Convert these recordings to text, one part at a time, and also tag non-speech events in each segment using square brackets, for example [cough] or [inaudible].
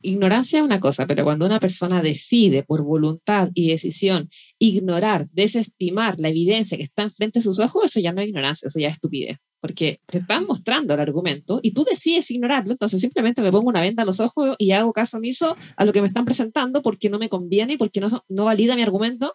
Ignorancia es una cosa, pero cuando una persona decide por voluntad y decisión ignorar, desestimar la evidencia que está enfrente de sus ojos, eso ya no es ignorancia, eso ya es estupidez. Porque te están mostrando el argumento y tú decides ignorarlo, entonces simplemente me pongo una venda a los ojos y hago caso omiso a lo que me están presentando porque no me conviene y porque no, no valida mi argumento.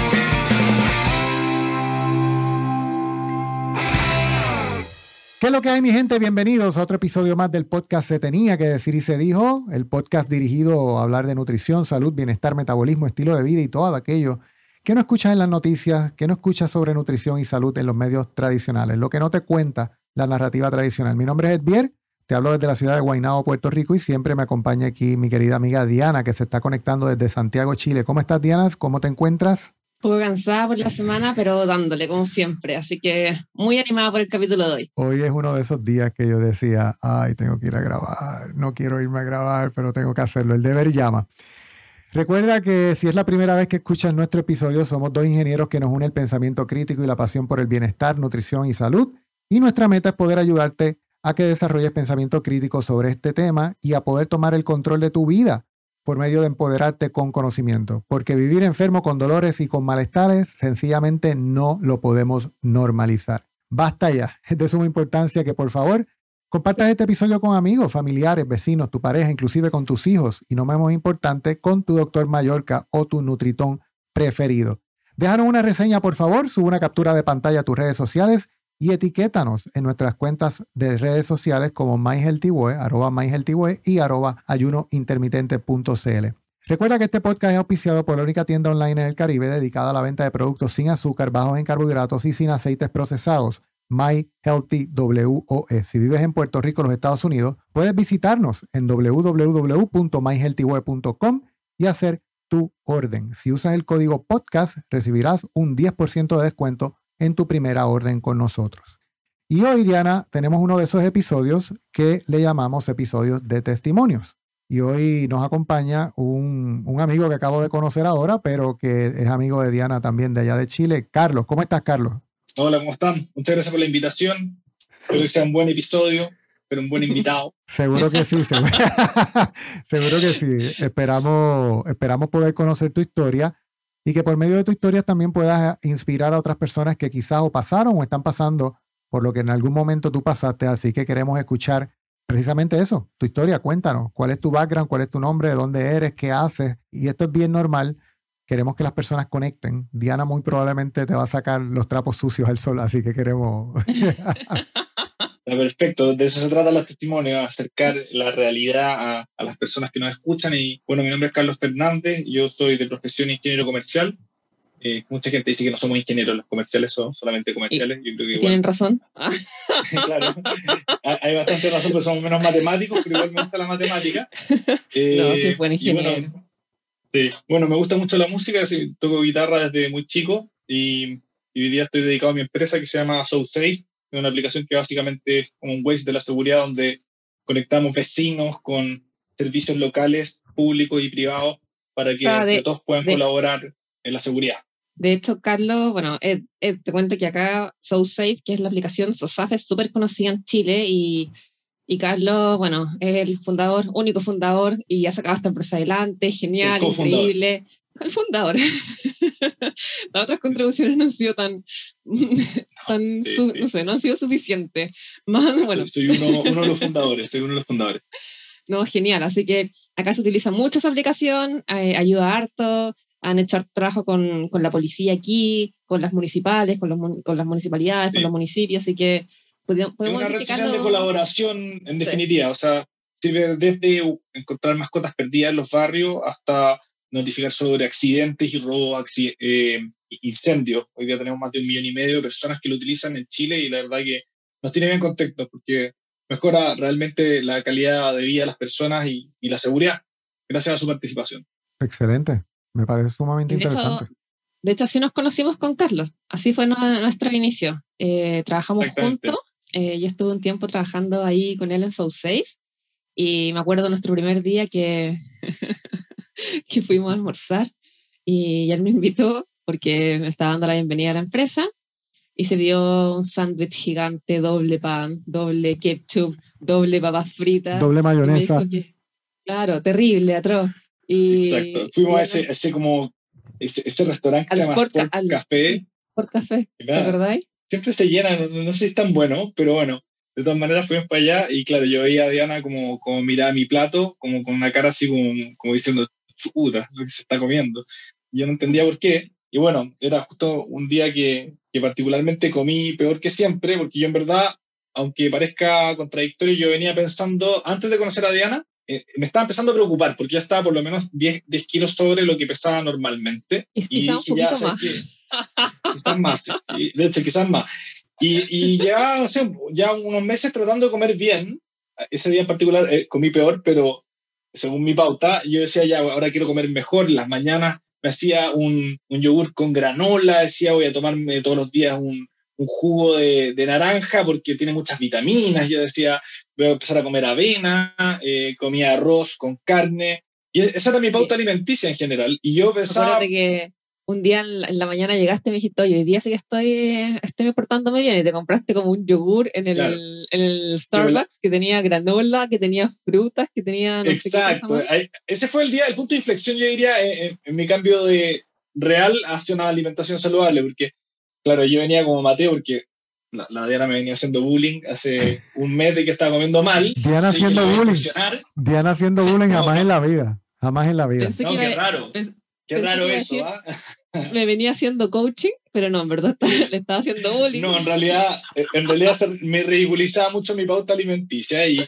¿Qué es lo que hay, mi gente? Bienvenidos a otro episodio más del podcast Se Tenía que Decir y Se Dijo, el podcast dirigido a hablar de nutrición, salud, bienestar, metabolismo, estilo de vida y todo aquello que no escuchas en las noticias, que no escuchas sobre nutrición y salud en los medios tradicionales, lo que no te cuenta la narrativa tradicional. Mi nombre es Edvier, te hablo desde la ciudad de Guaynabo, Puerto Rico, y siempre me acompaña aquí mi querida amiga Diana, que se está conectando desde Santiago, Chile. ¿Cómo estás, Diana? ¿Cómo te encuentras? Poco cansada por la semana, pero dándole como siempre. Así que muy animada por el capítulo de hoy. Hoy es uno de esos días que yo decía, ay, tengo que ir a grabar, no quiero irme a grabar, pero tengo que hacerlo. El deber llama. Recuerda que si es la primera vez que escuchas nuestro episodio, somos dos ingenieros que nos une el pensamiento crítico y la pasión por el bienestar, nutrición y salud. Y nuestra meta es poder ayudarte a que desarrolles pensamiento crítico sobre este tema y a poder tomar el control de tu vida por medio de empoderarte con conocimiento, porque vivir enfermo con dolores y con malestares sencillamente no lo podemos normalizar. Basta ya, [laughs] es de suma importancia que por favor compartas este episodio con amigos, familiares, vecinos, tu pareja, inclusive con tus hijos. Y no menos importante, con tu doctor Mallorca o tu Nutritón preferido. Déjanos una reseña, por favor, sube una captura de pantalla a tus redes sociales y etiquétanos en nuestras cuentas de redes sociales como MyHealthyWay, arroba MyHealthyWay y arroba ayunointermitente.cl. Recuerda que este podcast es auspiciado por la única tienda online en el Caribe dedicada a la venta de productos sin azúcar, bajos en carbohidratos y sin aceites procesados. My Healthy WOS. Si vives en Puerto Rico, los Estados Unidos, puedes visitarnos en www.myhealthyway.com y hacer tu orden. Si usas el código podcast, recibirás un 10% de descuento en tu primera orden con nosotros. Y hoy, Diana, tenemos uno de esos episodios que le llamamos episodios de testimonios. Y hoy nos acompaña un, amigo que acabo de conocer ahora, pero que es amigo de Diana también de allá de Chile, Carlos. ¿Cómo estás, Carlos? Hola, ¿cómo están? Muchas gracias por la invitación. Espero que sea un buen episodio, pero un buen invitado. [laughs] seguro que sí, seguro, [laughs] seguro que sí. Esperamos, esperamos poder conocer tu historia y que por medio de tu historia también puedas inspirar a otras personas que quizás o pasaron o están pasando por lo que en algún momento tú pasaste. Así que queremos escuchar precisamente eso, tu historia. Cuéntanos cuál es tu background, cuál es tu nombre, de dónde eres, qué haces. Y esto es bien normal. Queremos que las personas conecten. Diana muy probablemente te va a sacar los trapos sucios al sol, así que queremos... [laughs] [laughs] Perfecto, de eso se trata los testimonios, acercar la realidad a, las personas que nos escuchan. Y bueno, mi nombre es Carlos Fernández, yo soy de profesión ingeniero comercial. Eh, mucha gente dice que no somos ingenieros, los comerciales son solamente comerciales. Yo creo que, ¿Tienen razón? [laughs] claro, hay bastante razón, pero somos menos matemáticos, pero igual me gusta la matemática. [laughs] no, sí, buen ingeniero. Bueno, sí, bueno, me gusta mucho la música, toco guitarra desde muy chico y, y hoy día estoy dedicado a mi empresa que se llama SoSafe es una aplicación que básicamente es como un Waze de la seguridad donde conectamos vecinos con servicios locales, públicos y privados para que todos puedan colaborar en la seguridad. De hecho, Carlos, bueno, te cuento que acá SoSafe, que es la aplicación SOSAF, es súper conocida en Chile y, y, Carlos, bueno, es el fundador, único fundador y ya sacado esta empresa adelante, genial, increíble el fundador. [laughs] Las otras contribuciones no han sido tan, [laughs] tan no sé, no han sido suficientes. Más, bueno. Soy uno, uno, de los [laughs] fundadores, soy uno de los fundadores. no, genial. Así que acá se utiliza mucho esa aplicación, eh, ayuda harto, han hecho trabajo con, con, la policía aquí, con las municipales, con, los, con las municipalidades, con los municipios, así que podemos, podemos una red de colaboración en definitiva, o sea, sirve desde encontrar mascotas perdidas en los barrios hasta notificar sobre accidentes y robo, eh, incendios. Hoy día tenemos más de un millón y medio de personas que lo utilizan en Chile y la verdad que nos tiene bien contexto porque mejora realmente la calidad de vida de las personas y, y la seguridad gracias a su participación. Excelente, me parece sumamente interesante. de hecho, así nos conocimos con Carlos, así fue nuestro inicio. Eh, trabajamos juntos, eh, yo estuve un tiempo trabajando ahí con él en So Safe y me acuerdo nuestro primer día que, [laughs] [laughs] que fuimos a almorzar y él me invitó porque me estaba dando la bienvenida a la empresa y se dio un sándwich gigante, doble pan, doble ketchup, doble papas fritas. Doble mayonesa. claro, terrible, atroz. Y, Exacto. Fuimos a ese, ese como, ese, ese restaurante que se llama Sport, Café. Sport Café, ¿verdad? Siempre se llena, no, no, sé si es tan bueno, pero bueno, de todas maneras fuimos para allá y claro, yo veía a Diana como, como miraba mi plato, como con una cara así como, como diciendo, puta, lo que se está comiendo. Yo no entendía por qué. Y bueno, era justo un día que, que particularmente comí peor que siempre, porque yo en verdad, aunque parezca contradictorio, yo venía pensando, antes de conocer a Diana, eh, me estaba empezando a preocupar, porque ya estaba por lo menos 10, 10 kilos sobre lo que pesaba normalmente. y quizás un poquito más. quizás más, de hecho, quizás más. Y, y, ya, no sé, ya unos meses tratando de comer bien, ese día en particular eh, comí peor, pero según mi pauta, yo decía, ya, ahora quiero comer mejor, las mañanas me hacía un, un yogur con granola, decía, voy a tomarme todos los días un, un jugo de, de, naranja porque tiene muchas vitaminas, yo decía, voy a empezar a comer avena, eh, comía arroz con carne, y esa era mi pauta alimenticia en general, y yo pensaba... que un día en la, mañana llegaste y me dijiste, oye, hoy día sí que estoy, estoy portándome bien y te compraste como un yogur en el, en el Starbucks que tenía granola, que tenía frutas, que tenía... No Exacto, sé ese fue el día, el punto de inflexión, yo diría, en, mi cambio de real hacia una alimentación saludable, porque, claro, yo venía como Mateo, porque la, la, Diana me venía haciendo bullying hace un mes de que estaba comiendo mal. Diana haciendo bullying. Diana haciendo bullying jamás en la vida. Jamás en la vida. no, qué raro. Qué raro eso, ¿ah? [laughs] Me venía haciendo coaching, pero no, en verdad [laughs] le estaba haciendo bullying. No, en realidad, en realidad me ridiculizaba mucho mi pauta alimenticia y,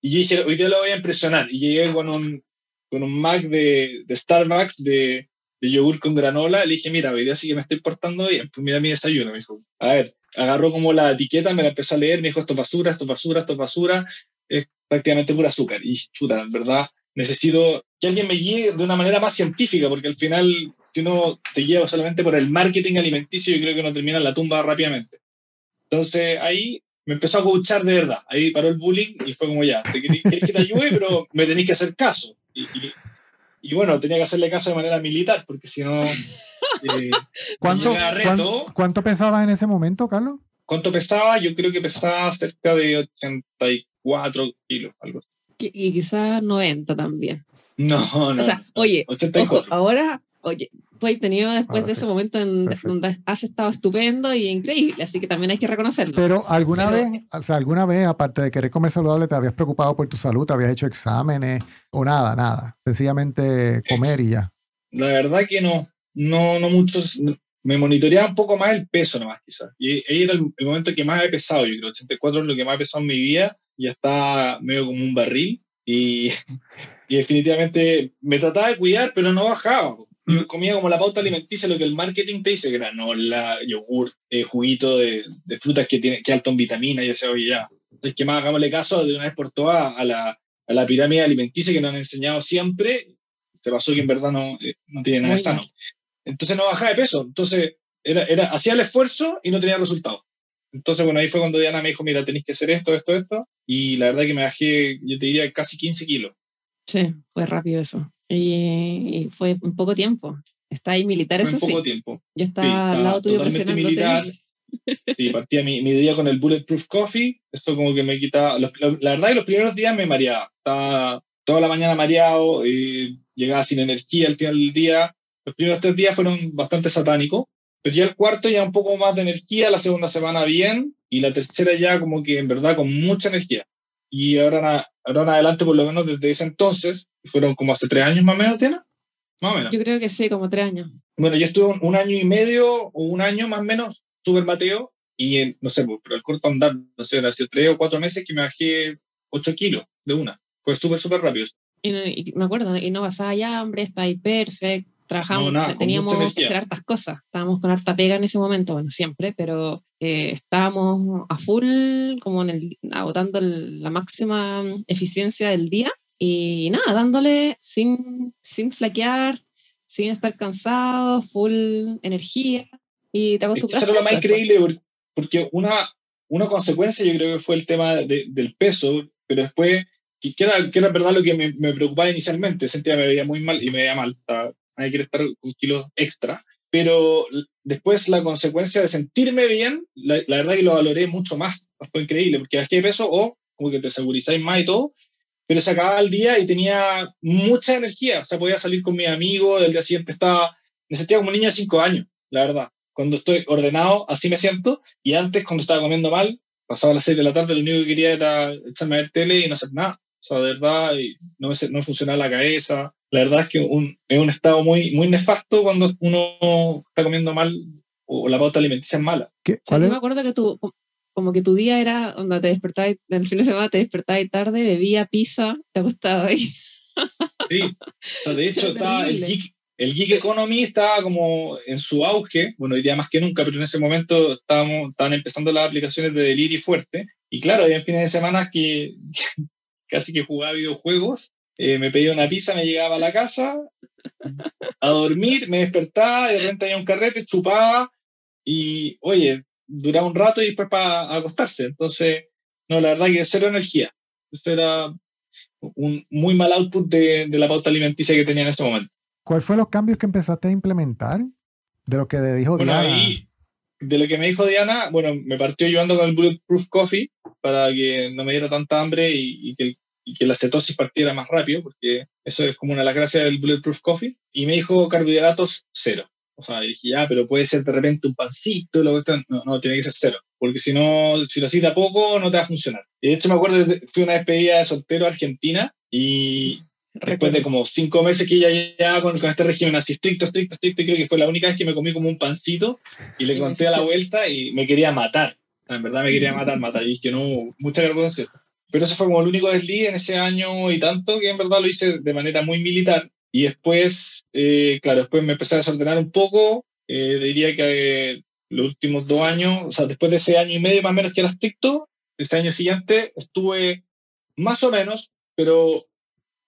y dije, hoy día lo voy a impresionar. Y llegué con un, con un Mac de, de Starbucks de, de, yogur con granola. Le dije, mira, hoy día sí que me estoy portando bien. Pues mira mi desayuno, me dijo. A ver, agarró como la etiqueta, me la empezó a leer, me dijo, esto es basura, esto es basura, esto es basura. Es prácticamente pura azúcar. Y chuta, en verdad, necesito que alguien me guíe de una manera más científica, porque al final, si uno se lleva solamente por el marketing alimenticio, yo creo que uno termina en la tumba rápidamente. Entonces ahí me empezó a coachar de verdad. Ahí paró el bullying y fue como ya, te querés, que te ayude, pero me tenéis que hacer caso. Y, y, bueno, tenía que hacerle caso de manera militar, porque si no... Eh, ¿Cuánto, ¿cuánto, ¿Cuánto pesabas en ese momento, Carlos? ¿Cuánto pesaba? Yo creo que pesaba cerca de 84 kilos, algo así y quizás 90 también. No, no. O sea, oye, ojo, ahora, oye, tú has tenido después de ese momento en donde has estado estupendo y increíble, así que también hay que reconocerlo. Pero alguna vez, o sea, alguna vez, aparte de querer comer saludable, te habías preocupado por tu salud, te habías hecho exámenes o nada, nada. Sencillamente comer y ya. La verdad que no, no, no muchos. Me monitoreaba un poco más el peso nomás, quizás. Y ahí era el, el momento que más he pesado, yo creo. 84 es lo que más he pesado en mi vida ya está medio como un barril y, [laughs] y definitivamente me trataba de cuidar, pero no bajaba. Comía como la pauta alimenticia, lo que el marketing te dice, granola, yogur, eh, juguito de, de, frutas que tiene que alto en vitamina, y ese oye, ya. Entonces, que más hagámosle caso de una vez por todas a la, a la pirámide alimenticia que nos han enseñado siempre. Se pasó que en verdad no, eh, no tiene nada de sano. Entonces no bajaba de peso. Entonces era, era, hacía el esfuerzo y no tenía resultado. Entonces, bueno, ahí fue cuando Diana me dijo, mira, tenéis que hacer esto, esto, esto. Y la verdad que me bajé, yo te diría, casi 15 kilos. Sí, fue rápido eso. Y, fue un poco tiempo. Está ahí militar, fue eso poco tiempo. Ya está al lado tuyo militar. [laughs] Sí, partía mi, mi, día con el Bulletproof Coffee. Esto como que me quitaba... la verdad que los primeros días me mareaba. Estaba toda la mañana mareado, y llegaba sin energía al final del día. Los primeros tres días fueron bastante satánicos. Pero ya el cuarto ya un poco más de energía, la segunda semana bien, y la tercera ya como que en verdad con mucha energía. Y ahora, ahora en adelante, por lo menos desde ese entonces, fueron como hace tres años más o menos, ¿tiene? Más o menos. Yo creo que sí, como tres años. Bueno, yo estuve un, año y medio o un año más o menos súper mateo y en, no sé, pues, pero el corto andar, no sé, ha sido tres o cuatro meses que me bajé ocho kilos de una. Fue súper, súper rápido. Y, me acuerdo, y no pasaba ya, hombre, está ahí perfecto, trabajamos, teníamos que hacer hartas cosas, estábamos con harta pega en ese momento, bueno, siempre, pero eh, estábamos a full, como en el, agotando la máxima eficiencia del día y nada, dándole sin, sin flaquear, sin estar cansado, full energía y te acostumbras. Eso es lo más increíble porque una, una consecuencia yo creo que fue el tema del peso, pero después, que era, que era verdad lo que me, me, preocupaba inicialmente, sentía que me veía muy mal y me veía mal, hay que estar con kilos extra, pero después la consecuencia de sentirme bien, la, la verdad que lo valoré mucho más, fue increíble, porque bajé de peso o como que te segurizáis más y todo, pero se acababa el día y tenía mucha energía, o sea, podía salir con mis amigos, el día siguiente estaba, me sentía como un niño de cinco años, la verdad. Cuando estoy ordenado, así me siento, y antes, cuando estaba comiendo mal, pasaba las seis de la tarde, lo único que quería era echarme a ver tele y no hacer nada. O sea, de verdad, no, me, no funcionaba la cabeza. La verdad es que un, es un estado muy, muy nefasto cuando uno está comiendo mal o la pauta alimenticia es mala. ¿Qué? Yo me acuerdo que tú, como que tu día era, donde te despertabas, el fin de semana te despertabas tarde, bebía pizza, te gustaba ahí. [laughs] Sí, de hecho estaba el geek, el geek Economy estaba como en su auge, bueno, hoy día más que nunca, pero en ese momento estábamos, estaban empezando las aplicaciones de delirio fuerte, y claro, había fines de semana que, [laughs] casi que jugaba videojuegos, eh, me pedía una pizza, me llegaba a la casa, a dormir, me despertaba, de repente había un carrete, chupaba, y oye, duraba un rato y después para acostarse. Entonces, no, la verdad que cero energía. Esto era un muy mal output de, de la pauta alimenticia que tenía en ese momento. ¿Cuáles fueron los cambios que empezaste a implementar? De lo que dijo bueno, Diana. Ahí, de lo que me dijo Diana, bueno, me partió llevando con el Bulletproof Coffee para que no me diera tanta hambre y, y, que, y, que, la cetosis partiera más rápido, porque eso es como una de las gracias del Bulletproof Coffee. Y me dijo carbohidratos cero. O sea, dije, ya, pero puede ser de repente un pancito, lo que no, no, tiene que ser cero, porque si no, si lo haces poco, no te va a funcionar. De hecho, me acuerdo, fui una despedida de soltero a Argentina y después de como cinco meses que ya llevaba con, con, este régimen así estricto, estricto, estricto, creo que fue la única vez que me comí como un pancito y le conté a la vuelta y me quería matar. O sea, en verdad me quería matar, matar, y que no, mucha vergüenza. Pero eso fue como el único desliz en ese año y tanto que en verdad lo hice de manera muy militar y después, eh, claro, después me empecé a desordenar un poco. Eh, diría que los últimos dos años, o sea, después de ese año y medio más o menos que era estricto, este año siguiente estuve más o menos, pero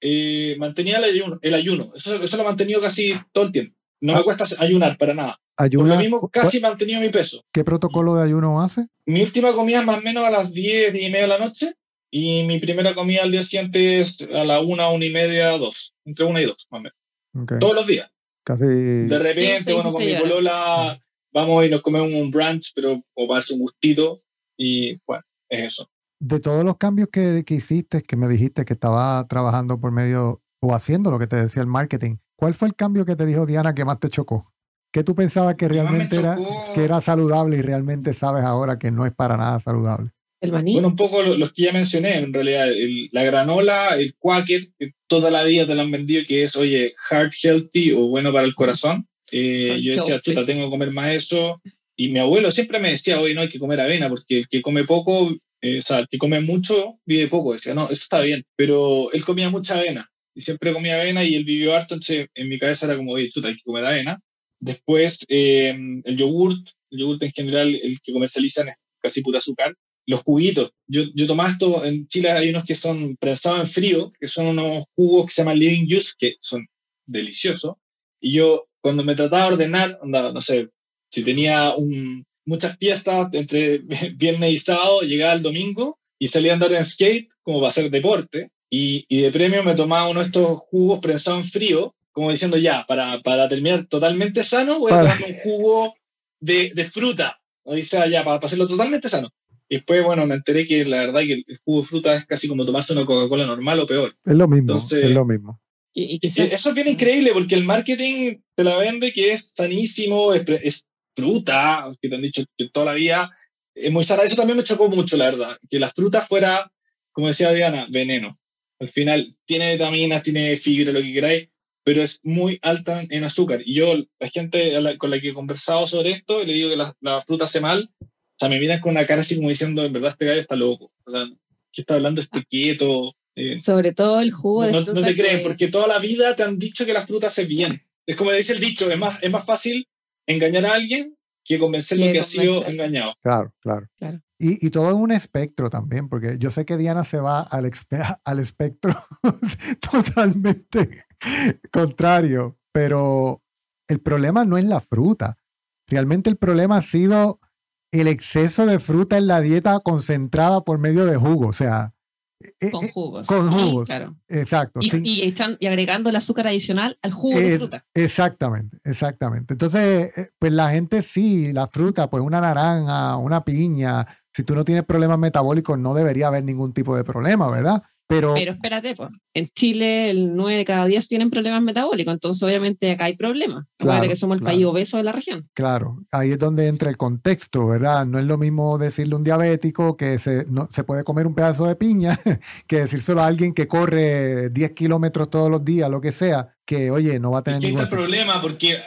eh, mantenía el ayuno. El ayuno. Eso, eso lo he mantenido casi todo el tiempo. No me ah. cuesta ayunar para nada. Ayuna, Por lo mismo, casi mantenido mi peso. ¿Qué protocolo de ayuno hace? Mi última comida más o menos a las 10, 10 y media de la noche. Y mi primera comida al día siguiente es a la una, una y media, dos. Entre una y dos, más o menos. Todos los días. Casi. De repente, bueno, con mi polola vamos y nos comemos un brunch, pero o para un gustito. Y bueno, es eso. De todos los cambios que, que hiciste, que me dijiste que estaba trabajando por medio o haciendo lo que te decía el marketing, ¿cuál fue el cambio que te dijo Diana que más te chocó? ¿Qué tú pensabas que realmente era, que era saludable y realmente sabes ahora que no es para nada saludable? El maní. Bueno, un poco los que ya mencioné, en realidad, la granola, el quaker, que toda la vida te lo han vendido, que es, oye, heart healthy o bueno para el corazón. Eh, yo decía, chuta, tengo que comer más eso. Y mi abuelo siempre me decía, oye, no hay que comer avena, porque el que come poco, eh, o sea, el que come mucho, vive poco. Decía, no, eso está bien. Pero él comía mucha avena, y siempre comía avena, y él vivió harto, entonces en mi cabeza era como, oye, chuta, hay que comer avena. Después, eh, el yogurt, el yogurt en general, el que comercializan es casi pura azúcar los juguitos. Yo, yo tomaba esto, en Chile hay unos que son prensados en frío, que son unos jugos que se llaman Living Juice, que son deliciosos. Y yo, cuando me trataba de ordenar, no sé, si tenía un, muchas fiestas entre [laughs] viernes y sábado, llegaba el domingo y salía a andar en skate como para hacer deporte. Y, y de premio me tomaba uno de estos jugos prensados en frío, como diciendo ya, para, para terminar totalmente sano, voy a tomar un jugo de, de fruta. O dice, ya, para, para hacerlo totalmente sano. Y después, bueno, me enteré que la verdad que el jugo de fruta es casi como tomarse una Coca-Cola normal o peor. Es lo mismo, es lo mismo. Y, Eso es bien increíble porque el marketing te la vende que es sanísimo, es, fruta, que te han dicho que toda la vida es muy sana. Eso también me chocó mucho, la verdad, que la fruta fuera como decía Diana, veneno. Al final tiene vitaminas, tiene fibra, lo que queráis, pero es muy alta en azúcar. Y yo, la gente con la que he conversado sobre esto, le digo que la, fruta hace mal, o sea, me miran con una cara así como diciendo, en verdad este gallo está loco. O sea, ¿qué está hablando este quieto? Eh, sobre todo el jugo de no, fruta. No te creen, porque toda la vida te han dicho que la fruta hace bien. Es como dice el dicho, es más, es más fácil engañar a alguien que convencerlo que, ha sido engañado. Claro, claro. Y, y, todo es un espectro también, porque yo sé que Diana se va al, [laughs] al espectro [laughs] totalmente contrario, pero el problema no es la fruta. Realmente el problema ha sido el exceso de fruta en la dieta concentrada por medio de jugo. O sea, eh, con eh, jugos. Con jugos. claro. Exacto. Y, y, están, y agregando el azúcar adicional al jugo de fruta. Exactamente, exactamente. Entonces, eh, pues la gente sí, la fruta, pues una naranja, una piña, si tú no tienes problemas metabólicos, no debería haber ningún tipo de problema, ¿verdad? Pero, espérate, pues, en Chile el 9 de cada 10 tienen problemas metabólicos, entonces obviamente acá hay problemas. Claro, que somos el país obeso de la región. Claro, ahí es donde entra el contexto, ¿verdad? No es lo mismo decirle a un diabético que se, no, se puede comer un pedazo de piña [laughs] que decírselo a alguien que corre 10 kilómetros todos los días, lo que sea, que oye, no va a tener ningún el problema, porque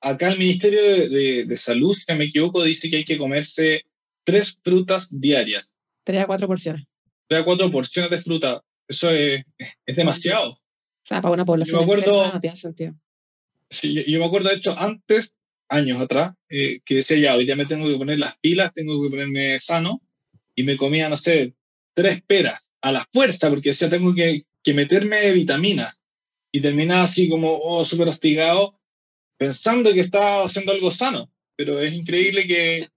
acá el Ministerio de, de, Salud, si me equivoco, dice que hay que comerse tres frutas diarias. Tres a cuatro porciones. Tres a cuatro porciones de fruta eso es, es demasiado. O sea, para una población yo me acuerdo, no tiene sentido. Sí, yo, me acuerdo, de hecho, antes, años atrás, eh, que decía ya, hoy ya me tengo que poner las pilas, tengo que ponerme sano, y me comía, no sé, tres peras a la fuerza, porque decía, tengo que, que meterme vitaminas. Y terminaba así como, oh, súper hostigado, pensando que estaba haciendo algo sano. Pero es increíble que,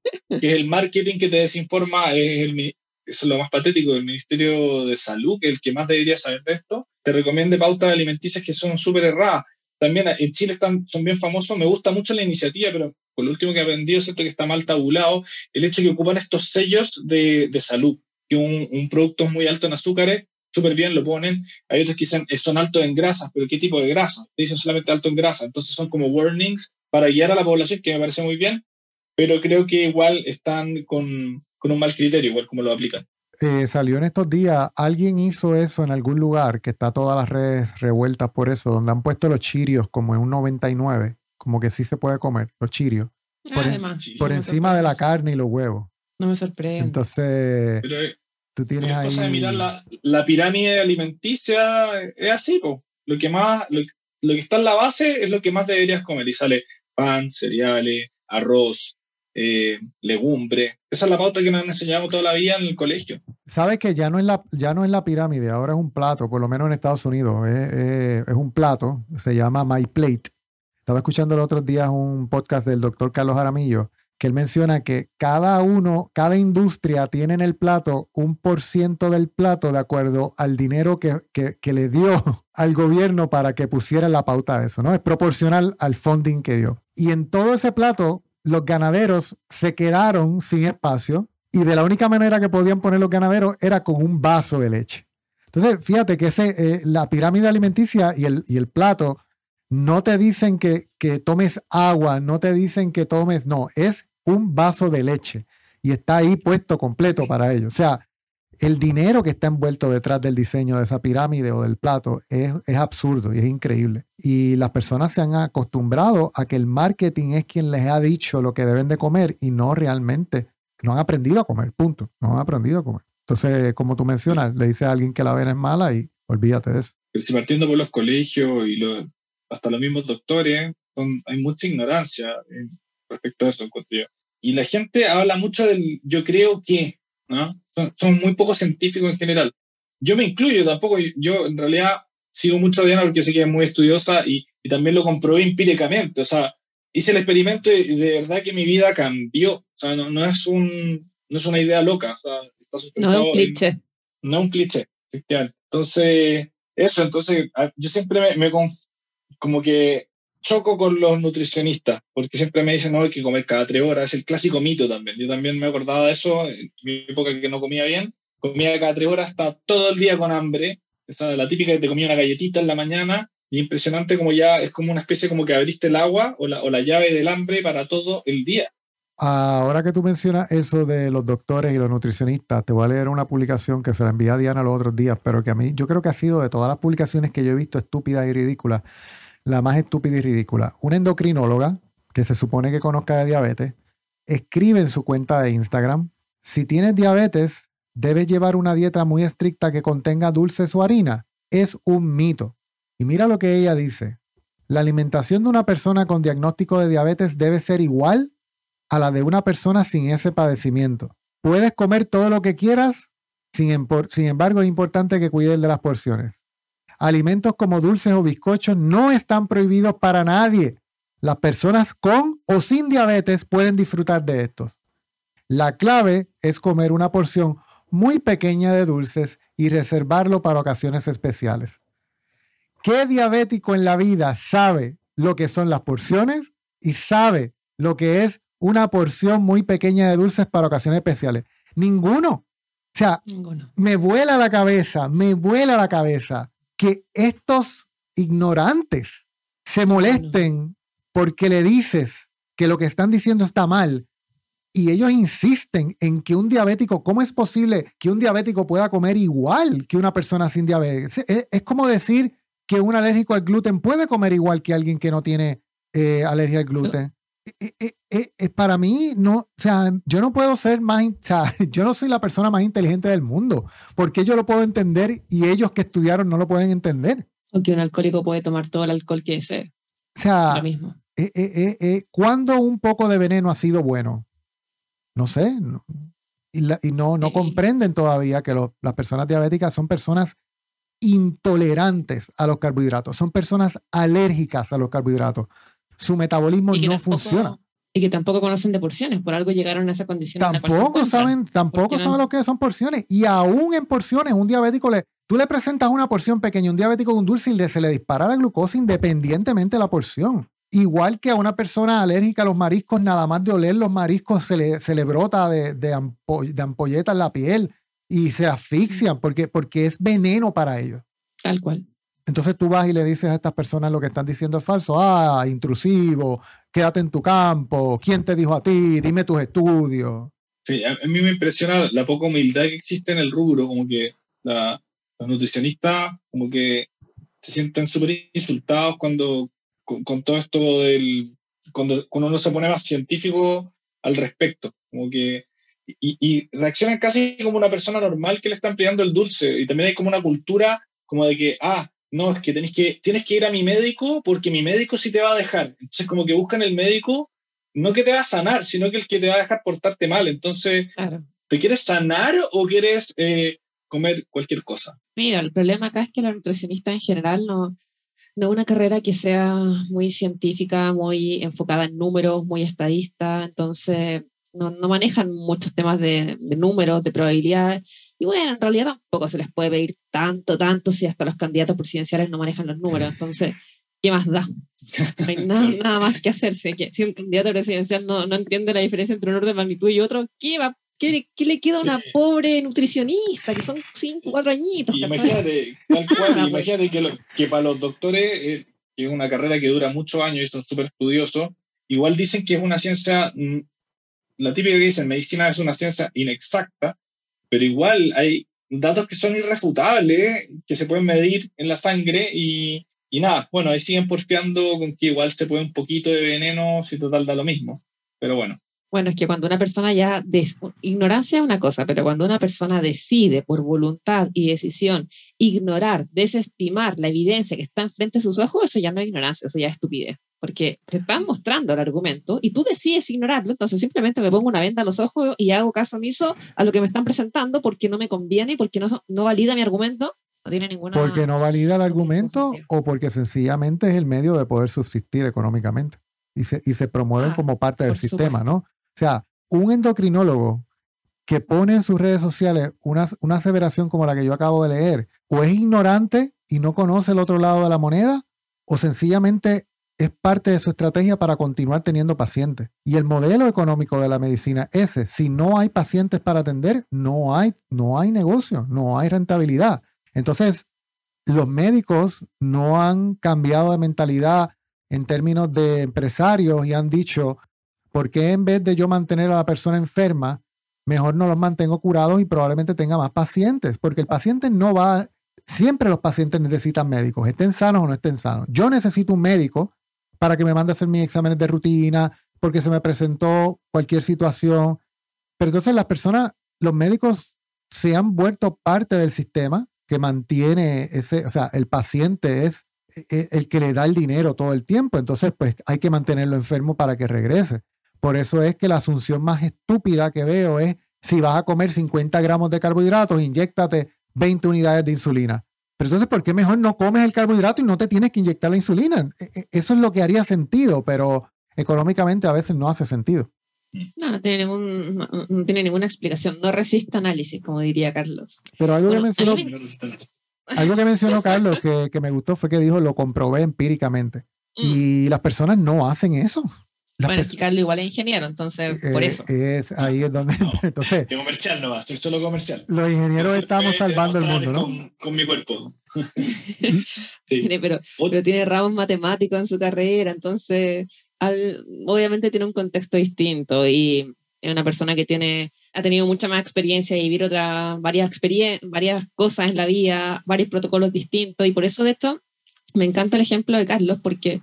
que el marketing que te desinforma es el, eso es lo más patético, el Ministerio de Salud, que es el que más debería saber de esto, te recomiende pautas alimenticias que son súper erradas. También en Chile están, son bien famosos, me gusta mucho la iniciativa, pero por lo último que he aprendido, siento que está mal tabulado, el hecho de que ocupan estos sellos de, de salud, que un, un, producto es muy alto en azúcares, súper bien lo ponen, hay otros que dicen son altos en grasas, pero ¿qué tipo de grasa? Dicen solamente alto en grasa, entonces son como warnings para guiar a la población, que me parece muy bien, pero creo que igual están con, con un mal criterio, igual como lo aplican. Eh, salió en estos días, alguien hizo eso en algún lugar, que está todas las redes revueltas por eso, donde han puesto los chirios como en un 99, como que sí se puede comer, los chirios. Por, por encima de la carne y los huevos. No me sorprende. Entonces, eh, tú tienes ahí... mirar la, la, pirámide alimenticia es así, po. Lo que más, lo, lo que está en la base es lo que más deberías comer y sale pan, cereales, arroz, eh, legumbre. Esa es la pauta que nos han enseñado toda la vida en el colegio. Sabes que ya no, es la, ya no es la pirámide, ahora es un plato, por lo menos en Estados Unidos. Es, un plato, se llama My Plate. Estaba escuchando los otros días un podcast del doctor Carlos Aramillo, que él menciona que cada uno, cada industria tiene en el plato un por ciento del plato de acuerdo al dinero que, que, que le dio [laughs] al gobierno para que pusiera la pauta de eso, ¿no? Es proporcional al funding que dio. Y en todo ese plato los ganaderos se quedaron sin espacio y de la única manera que podían poner los ganaderos era con un vaso de leche. Entonces, fíjate que ese, eh, la pirámide alimenticia y el, y el plato no te dicen que, que tomes agua, no te dicen que tomes, no, es un vaso de leche y está ahí puesto completo para ellos. O sea, el dinero que está envuelto detrás del diseño de esa pirámide o del plato es, absurdo y es increíble. Y las personas se han acostumbrado a que el marketing es quien les ha dicho lo que deben de comer y no realmente, no han aprendido a comer, punto. No han aprendido a comer. Entonces, como tú mencionas, le dices a alguien que la avena es mala y olvídate de eso. Pero si partiendo por los colegios y hasta los mismos doctores, hay mucha ignorancia respecto a eso, encuentro yo. Y la gente habla mucho del yo creo que, ¿no? Son, muy poco científicos en general. Yo me incluyo, tampoco, yo en realidad sigo mucho a Diana porque sé que es muy estudiosa y, y también lo comprobé empíricamente. O sea, hice el experimento y de verdad que mi vida cambió. O sea, no, no es, un, no es una idea loca. O sea, está no es un cliché. no es un cliché, efectivamente. Entonces, eso, entonces, yo siempre me, me como que choco con los nutricionistas, porque siempre me dicen, no, hay que comer cada tres horas, es el clásico mito también. Yo también me acordaba de eso, en mi época que no comía bien, comía cada tres horas, estaba todo el día con hambre, esa la típica que te comía una galletita en la mañana, y impresionante como ya es como una especie como que abriste el agua o la, o la llave del hambre para todo el día. Ahora que tú mencionas eso de los doctores y los nutricionistas, te voy a leer una publicación que se la envié a Diana los otros días, pero que a mí yo creo que ha sido de todas las publicaciones que yo he visto estúpida y ridícula, la más estúpida y ridícula. Una endocrinóloga que se supone que conozca de diabetes, escribe en su cuenta de Instagram, si tienes diabetes, debes llevar una dieta muy estricta que contenga dulces o harina. Es un mito. Y mira lo que ella dice. La alimentación de una persona con diagnóstico de diabetes debe ser igual a la de una persona sin ese padecimiento. Puedes comer todo lo que quieras, sin, embargo es importante que cuides de las porciones. Alimentos como dulces o bizcochos no están prohibidos para nadie. Las personas con o sin diabetes pueden disfrutar de estos. La clave es comer una porción muy pequeña de dulces y reservarlo para ocasiones especiales. ¿Qué diabético en la vida sabe lo que son las porciones y sabe lo que es una porción muy pequeña de dulces para ocasiones especiales. Ninguno. O sea, me vuela la cabeza, me vuela la cabeza que estos ignorantes se molesten porque le dices que lo que están diciendo está mal y ellos insisten en que un diabético, ¿cómo es posible que un diabético pueda comer igual que una persona sin diabetes? Es, como decir que un alérgico al gluten puede comer igual que alguien que no tiene eh, alergia al gluten. Eh, eh, eh, para mí, no, o sea, yo no puedo ser más, o sea, [laughs] yo no soy la persona más inteligente del mundo, porque yo lo puedo entender y ellos que estudiaron no lo pueden entender. O que un alcohólico puede tomar todo el alcohol que desee. O sea, mismo. ¿cuándo un poco de veneno ha sido bueno? No sé. y, no, no comprenden todavía que las personas diabéticas son personas intolerantes a los carbohidratos, son personas alérgicas a los carbohidratos su metabolismo no funciona. Y que tampoco conocen de porciones, por algo llegaron a esa condición. Tampoco saben, tampoco saben lo que son porciones. Y aún en porciones, un diabético le, tú le presentas una porción pequeña, un diabético con dulce y le, se le dispara la glucosa independientemente de la porción. Igual que a una persona alérgica a los mariscos, nada más de oler los mariscos se le, se le brota de, de, ampolleta en la piel y se asfixian porque, porque es veneno para ellos. Tal cual. Entonces tú vas y le dices a estas personas lo que están diciendo es falso. Ah, intrusivo, quédate en tu campo, ¿quién te dijo a ti? Dime tus estudios. Sí, a mí me impresiona la poca humildad que existe en el rubro, como que la, los nutricionistas como que se sienten súper insultados cuando con, todo esto del, cuando, cuando uno se pone más científico al respecto, como que y, y, reaccionan casi como una persona normal que le están pidiendo el dulce. Y también hay como una cultura como de que, ah, no, es que, tenés que tienes que ir a mi médico porque mi médico sí te va a dejar. Entonces, como que buscan el médico, no que te va a sanar, sino que el que te va a dejar portarte mal. Entonces, ¿te quieres sanar o quieres eh, comer cualquier cosa? Mira, el problema acá es que la nutricionista en general no, no una carrera que sea muy científica, muy enfocada en números, muy estadista, entonces no, no manejan muchos temas de, de números, de probabilidades y bueno, en realidad tampoco se les puede pedir tanto, tanto si hasta los candidatos presidenciales no manejan los números. Entonces, ¿qué más da? No hay [laughs] nada, más que hacerse. Que si un candidato presidencial no, no, entiende la diferencia entre un orden de magnitud y otro, ¿qué, va, qué, qué le queda a una pobre nutricionista que son 5, 4 añitos? Imagínate, tal cual, [laughs] pues. imagínate que, que, para los doctores, eh, que es una carrera que dura muchos años y son súper estudiosos, igual dicen que es una ciencia, mm, la típica que dicen, medicina es una ciencia inexacta, pero igual hay datos que son irrefutables, que se pueden medir en la sangre y, y nada, bueno, ahí siguen porfiando con que igual se puede un poquito de veneno si total da lo mismo, pero bueno. Bueno, es que cuando una persona ya, ignorancia es una cosa, pero cuando una persona decide por voluntad y decisión ignorar, desestimar la evidencia que está enfrente de sus ojos, eso ya no es ignorancia, eso ya es estupidez porque te están mostrando el argumento y tú decides ignorarlo, entonces simplemente me pongo una venda a los ojos y hago caso omiso a lo que me están presentando porque no me conviene y porque no, no valida mi argumento. No tiene ninguna. Porque no valida el argumento o porque sencillamente es el medio de poder subsistir económicamente y se, y se promueven ah, como parte del sistema, ¿no? O sea, un endocrinólogo que pone en sus redes sociales una, una aseveración como la que yo acabo de leer, o es ignorante y no conoce el otro lado de la moneda, o sencillamente es parte de su estrategia para continuar teniendo pacientes. Y el modelo económico de la medicina es ese. Si no hay pacientes para atender, no hay, no hay negocio, no hay rentabilidad. Entonces, los médicos no han cambiado de mentalidad en términos de empresarios y han dicho, ¿Por qué en vez de yo mantener a la persona enferma, mejor no los mantengo curados y probablemente tenga más pacientes? Porque el paciente no va, siempre los pacientes necesitan médicos, estén sanos o no estén sanos. Yo necesito un médico para que me mande a hacer mis exámenes de rutina, porque se me presentó cualquier situación. Pero entonces las personas, los médicos se han vuelto parte del sistema que mantiene ese, o sea, el paciente es e, e, el que le da el dinero todo el tiempo, entonces pues hay que mantenerlo enfermo para que regrese. Por eso es que la asunción más estúpida que veo es, si vas a comer 50 gramos de carbohidratos, inyectate 20 unidades de insulina. Pero entonces, ¿por qué mejor no comes el carbohidrato y no te tienes que inyectar la insulina? E, eso es lo que haría sentido, pero económicamente a veces no hace sentido. No, no tiene, ningún, no, tiene ninguna explicación. No resiste análisis, como diría Carlos. Pero algo que mencionó, algo que mencionó Carlos que, que, me gustó fue que dijo, lo comprobé empíricamente. Mm. Y las personas no hacen eso. Bueno, es Carlos igual es ingeniero, entonces por eh, eso. Es, ahí es donde. [laughs] [laughs] entonces, de comercial no estoy solo comercial. Los ingenieros estamos salvando el mundo, ¿no? Con, con mi cuerpo. [laughs] sí. pero, pero, tiene ramos matemáticos en su carrera, entonces obviamente tiene un contexto distinto y es una persona que tiene, ha tenido mucha más experiencia y vivir otra, varias, varias cosas en la vida, varios protocolos distintos y por eso de hecho me encanta el ejemplo de Carlos porque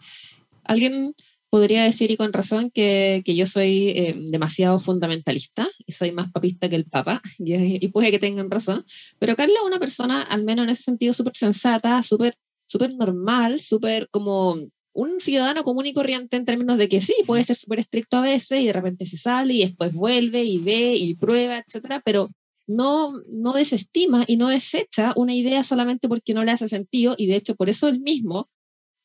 alguien podría decir y con razón que, que yo soy eh, demasiado fundamentalista y soy más papista que el papa [laughs] y, y puede que tengan razón, pero Carlos es una persona al menos en ese sentido súper sensata, súper súper normal, súper como un ciudadano común y corriente en términos de que sí, puede ser súper estricto a veces y de repente se sale y después vuelve y ve y prueba, etcétera, pero no, no desestima y no desecha una idea solamente porque no le hace sentido y de hecho por eso él mismo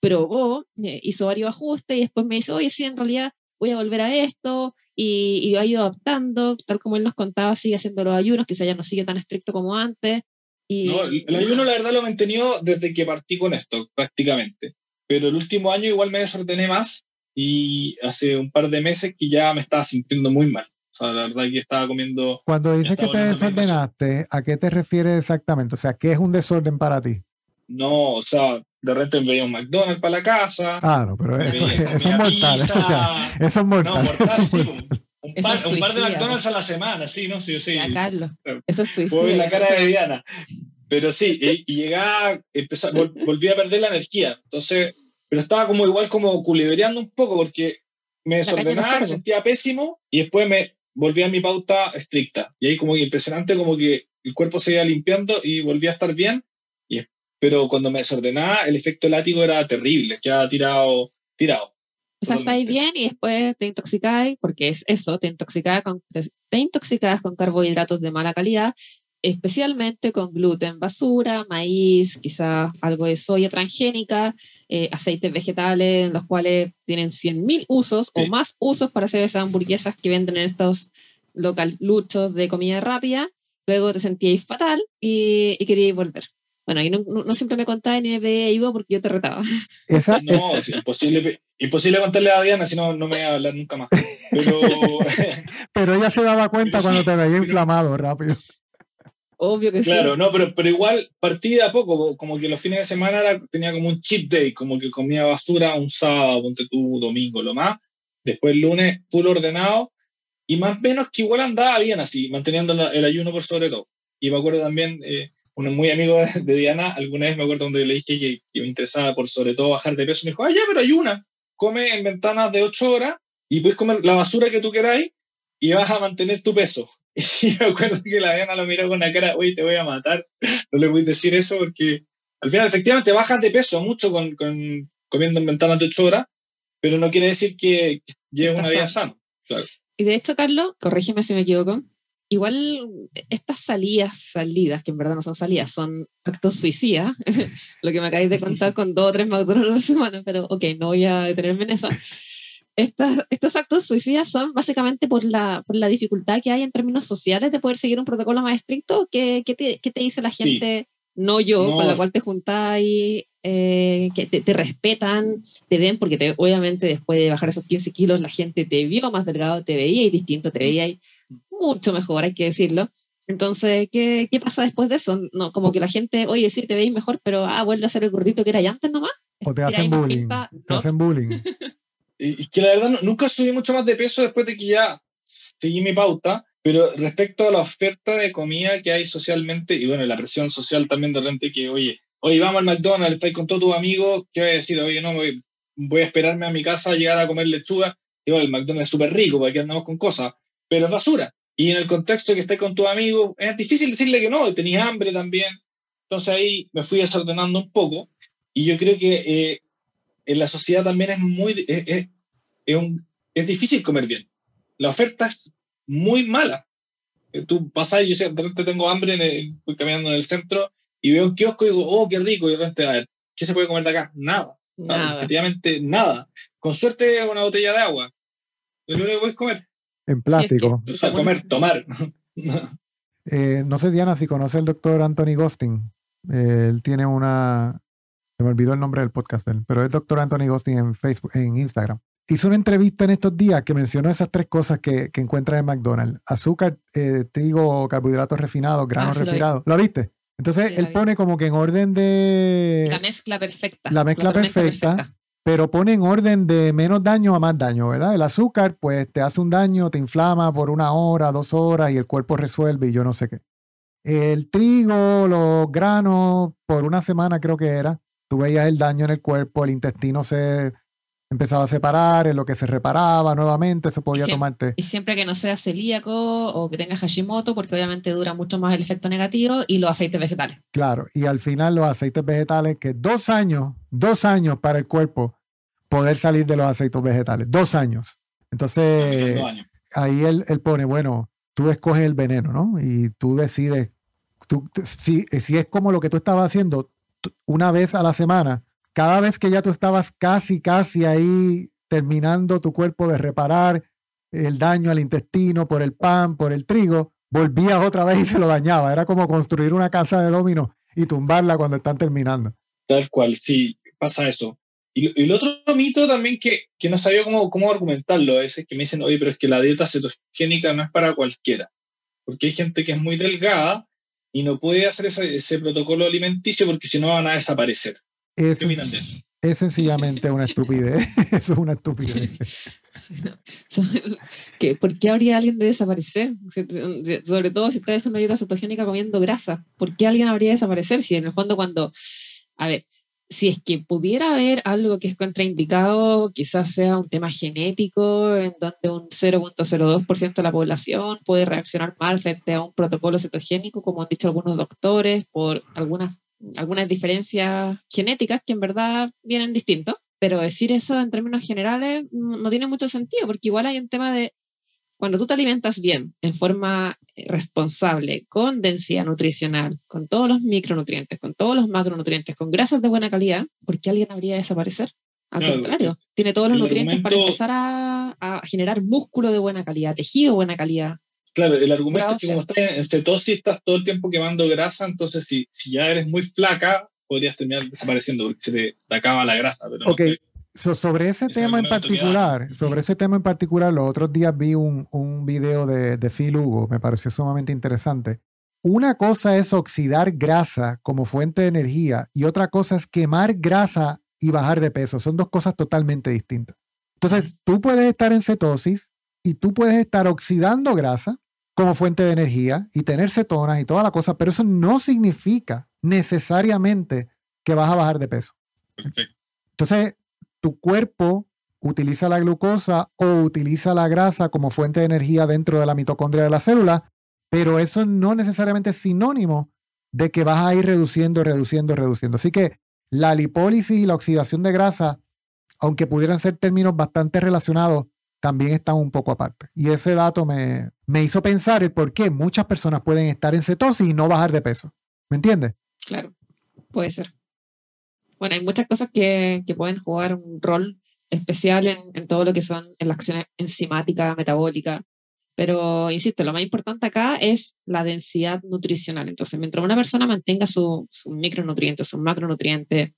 probó, eh, hizo varios ajustes y después me dice, oye, sí, en realidad voy a volver a esto y, y ha ido adaptando, tal como él nos contaba, sigue haciendo los ayunos, quizá ya no sigue tan estricto como antes. Y, no, el ayuno la verdad lo he mantenido desde que partí con esto, prácticamente pero el último año igual me desordené más y hace un par de meses que ya me estaba sintiendo muy mal. O sea, la verdad que estaba comiendo... Cuando dices que te desordenaste, ¿a qué te refieres exactamente? O sea, ¿qué es un desorden para ti? No, o sea, de repente veía un McDonald's para la casa. Ah, no, pero eso, es mortal. Eso, eso, es mortal. No, mortal, sí, Un, par, un, par, de McDonald's a la semana, sí, ¿no? Sí, sí. A Carlos. Eso es suicidio. Fue la cara de Diana. Pero sí, y, llegaba, empezar, volví a perder la energía. Entonces, pero estaba como igual como culebreando un poco porque me desordenaba, me sentía pésimo y después me volví a mi pauta estricta. Y ahí como que impresionante como que el cuerpo se iba limpiando y volvía a estar bien. Pero cuando me desordenaba, el efecto látigo era terrible, quedaba tirado, tirado. O sea, estáis bien y después te intoxicáis, porque es eso, te intoxicáis con, te intoxicas con carbohidratos de mala calidad especialmente con gluten basura, maíz, quizás algo de soya transgénica, eh, aceites vegetales, en los cuales tienen 100.000 usos o más usos para hacer esas hamburguesas que venden en estos local luchos de comida rápida. Luego te sentíais fatal y, y queríais volver. Bueno, y no, no, siempre me contabas ni me ido porque yo te retaba. no, es imposible, imposible contarle a Diana si no, no me voy a hablar nunca más. Pero, [laughs] pero ella se daba cuenta cuando te veía inflamado rápido. Obvio que sí. Claro, no, pero, pero igual partí de a poco, como que los fines de semana tenía como un cheat day, como que comía basura un sábado, ponte tú, domingo, lo más. Después el lunes, full ordenado, y más o menos que igual andaba bien así, manteniendo el ayuno por sobre todo. Y me acuerdo también, eh, un muy amigo de, Diana, alguna vez me acuerdo cuando le dije que, que, me interesaba por sobre todo bajar de peso, me dijo, ah, ya, pero ayuna, come en ventanas de 8 horas y puedes comer la basura que tú queráis y vas a mantener tu peso. [laughs] Y me acuerdo que la Diana lo miró con la cara, oye, te voy a matar. No le voy a decir eso porque al final efectivamente bajas de peso mucho con, con comiendo en ventanas de 8 horas, pero no quiere decir que, lleves una vida sana. Y de hecho, Carlos, corrígeme si me equivoco, igual estas salidas, salidas, que en verdad no son salidas, son actos suicidas, [laughs] lo que me acabáis de contar con dos o tres McDonald's a la semana, pero ok, no voy a detenerme en eso estos actos suicidas son básicamente por la, por la dificultad que hay en términos sociales de poder seguir un protocolo más estricto. ¿Qué, qué, te, qué te, dice la gente? No yo, con la cual te juntáis, eh, que te, te, respetan, te ven, porque te, obviamente después de bajar esos 15 kilos la gente te vio más delgado, te veía y distinto, te veía mucho mejor, hay que decirlo. Entonces, ¿qué, ¿qué, pasa después de eso? No, como que la gente, oye, sí, te veis mejor, pero ah, vuelve a ser el gordito que era antes nomás. O te hacen bullying. te hacen bullying. [laughs] y que la verdad nunca subí mucho más de peso después de que ya seguí mi pauta, pero respecto a la oferta de comida que hay socialmente, y bueno, la presión social también de repente que, oye, oye, vamos al McDonald's, estás con todos tus amigos, ¿qué voy a decir? Oye, no, voy, voy a esperarme a mi casa a llegar a comer lechuga, digo, el McDonald's es súper rico, porque andamos con cosas, pero es basura. Y en el contexto que estés con tus amigos, es difícil decirle que no, tenías hambre también. Entonces ahí me fui desordenando un poco, y yo creo que eh, en la sociedad también es muy, es, es, un, es difícil comer bien. La oferta es muy mala. Eh, tú pasas yo de repente tengo hambre, voy caminando en el centro y veo un kiosco y digo, oh, qué rico, y de repente, a ver, ¿qué se puede comer de acá? Nada. Nada. Efectivamente, nada. Con suerte, una botella de agua. Lo único que puedes comer. En plástico. comer, tomar. [laughs] eh, no sé, Diana, si conoce al doctor Anthony Ghosting. Eh, él tiene una. Se me olvidó el nombre del podcast, pero es doctor Anthony Ghosting en Facebook, en Instagram hizo una entrevista en estos días que mencionó esas tres cosas que, que encuentras en McDonald's. Azúcar, eh, trigo, carbohidratos refinados, granos ah, refinados. Lo, viste? Entonces él pone como que en orden de... La mezcla perfecta. La mezcla perfecta, pero pone en orden de menos daño a más daño, ¿verdad? El azúcar pues te hace un daño, te inflama por una hora, dos horas y el cuerpo resuelve y yo no sé qué. El trigo, los granos, por una semana creo que era, tú veías el daño en el cuerpo, el intestino se empezaba a separar, en lo que se reparaba nuevamente, se podía tomarte. Y siempre que no sea celíaco o que tenga Hashimoto, porque obviamente dura mucho más el efecto negativo, y los aceites vegetales. Claro, y al final los aceites vegetales, que dos años, dos años para el cuerpo poder salir de los aceites vegetales, dos años. Entonces, ahí él, él, pone, bueno, tú escoges el veneno, ¿no? Y tú decides, tú, si, si es como lo que tú estabas haciendo una vez a la semana, cada vez que ya tú estabas casi, casi ahí terminando tu cuerpo de reparar el daño al intestino por el pan, por el trigo, volvías otra vez y se lo dañaba. Era como construir una casa de dominos y tumbarla cuando están terminando. Tal cual, sí, pasa eso. Y, el otro mito también que, que no sabía cómo, cómo argumentarlo a veces, que me dicen, oye, pero es que la dieta cetogénica no es para cualquiera, porque hay gente que es muy delgada y no puede hacer ese, ese protocolo alimenticio porque si no van a desaparecer. Es, es sencillamente una estupidez. [laughs] Eso es una estupidez. [laughs] ¿Por qué habría alguien de desaparecer? Sobre todo si estás en una dieta cetogénica comiendo grasa. ¿Por qué alguien habría de desaparecer? Si en el fondo cuando, a ver, si es que pudiera haber algo que es contraindicado, quizás sea un tema genético, en donde un 0.02% de la población puede reaccionar mal frente a un protocolo cetogénico, como han dicho algunos doctores, por algunas algunas diferencias genéticas que en verdad vienen distintos, pero decir eso en términos generales no tiene mucho sentido, porque igual hay un tema de cuando tú te alimentas bien, en forma eh, responsable, con densidad nutricional, con todos los micronutrientes, con todos los macronutrientes, con grasas de buena calidad, ¿por qué alguien habría de desaparecer? Al contrario, tiene todos los nutrientes para empezar a, a, generar músculo de buena calidad, tejido de buena calidad, Claro, el argumento es que como estás en cetosis, estás todo el tiempo quemando grasa, entonces si, si ya eres muy flaca, podrías terminar desapareciendo porque se te, acaba la grasa. Pero ok, sobre ese tema en particular, sobre ese tema en particular, los otros días vi un, un video de, de Phil Hugo, me pareció sumamente interesante. Una cosa es oxidar grasa como fuente de energía y otra cosa es quemar grasa y bajar de peso. Son dos cosas totalmente distintas. Entonces, tú puedes estar en cetosis y tú puedes estar oxidando grasa como fuente de energía y tener cetonas y toda la cosa, pero eso no significa necesariamente que vas a bajar de peso. Entonces, tu cuerpo utiliza la glucosa o utiliza la grasa como fuente de energía dentro de la mitocondria de la célula, pero eso no necesariamente es sinónimo de que vas a ir reduciendo, reduciendo, reduciendo. Así que la lipólisis y la oxidación de grasa, aunque pudieran ser términos bastante relacionados, también están un poco aparte. Y ese dato me, me hizo pensar el por qué muchas personas pueden estar en cetosis y no bajar de peso. ¿Me entiendes? Claro, puede ser. Bueno, hay muchas cosas que, que pueden jugar un rol especial en, todo lo que son en la acción enzimática, metabólica. Pero, insisto, lo más importante acá es la densidad nutricional. Entonces, mientras una persona mantenga sus su micronutrientes, sus macronutrientes,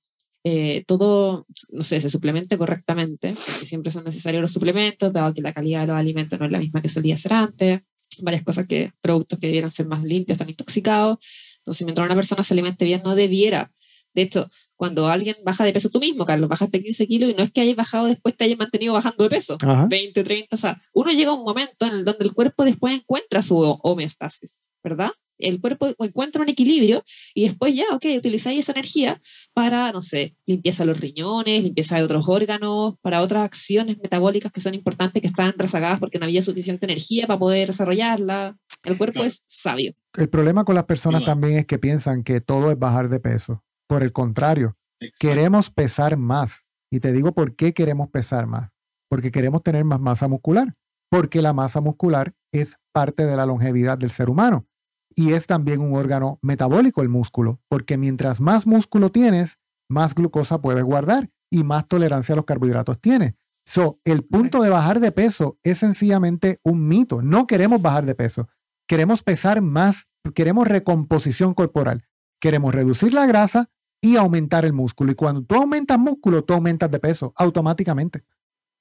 eh, todo, no sé, se suplemente correctamente, porque siempre son necesarios los suplementos, dado que la calidad de los alimentos no es la misma que solía ser antes, varias cosas que, productos que debieran ser más limpios, están intoxicados. Entonces, mientras una persona se alimente bien, no debiera De hecho, cuando alguien baja de peso tú mismo, Carlos, bajaste 15 kilos y no es que hayas bajado después te hayas mantenido bajando de peso, 20, 30, o sea, uno llega a un momento en el donde el cuerpo después encuentra su homeostasis, ¿verdad? El cuerpo encuentra un equilibrio y después ya, ok, utilizáis esa energía para, no sé, limpieza de los riñones, limpieza de otros órganos, para otras acciones metabólicas que son importantes, que están rezagadas porque no había suficiente energía para poder desarrollarla. El cuerpo es sabio. El problema con las personas también es que piensan que todo es bajar de peso. Por el contrario, queremos pesar más. Y te digo por qué queremos pesar más. Porque queremos tener más masa muscular. Porque la masa muscular es parte de la longevidad del ser humano. Y es también un órgano metabólico el músculo. Porque mientras más músculo tienes, más glucosa puedes guardar y más tolerancia a los carbohidratos tienes. So, el punto de bajar de peso es sencillamente un mito. No queremos bajar de peso. Queremos pesar más. Queremos recomposición corporal. Queremos reducir la grasa y aumentar el músculo. Y cuando tú aumentas músculo, tú aumentas de peso automáticamente.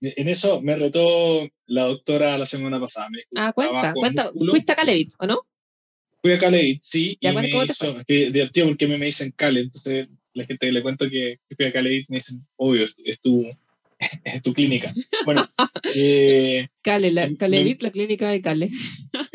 En eso me retó la doctora la semana pasada. ah, cuenta, cuenta. ¿Fuiste a Calevit o no? Fui a Calevit, sí. Y me hizo, que divertido porque me, me dicen Cale. Entonces, la gente que le cuento que, fui a Calevit me dicen, obvio, es, tu, [laughs] es tu clínica. Bueno. [laughs] Eh, Cale, la, Calevit, la clínica de Cale.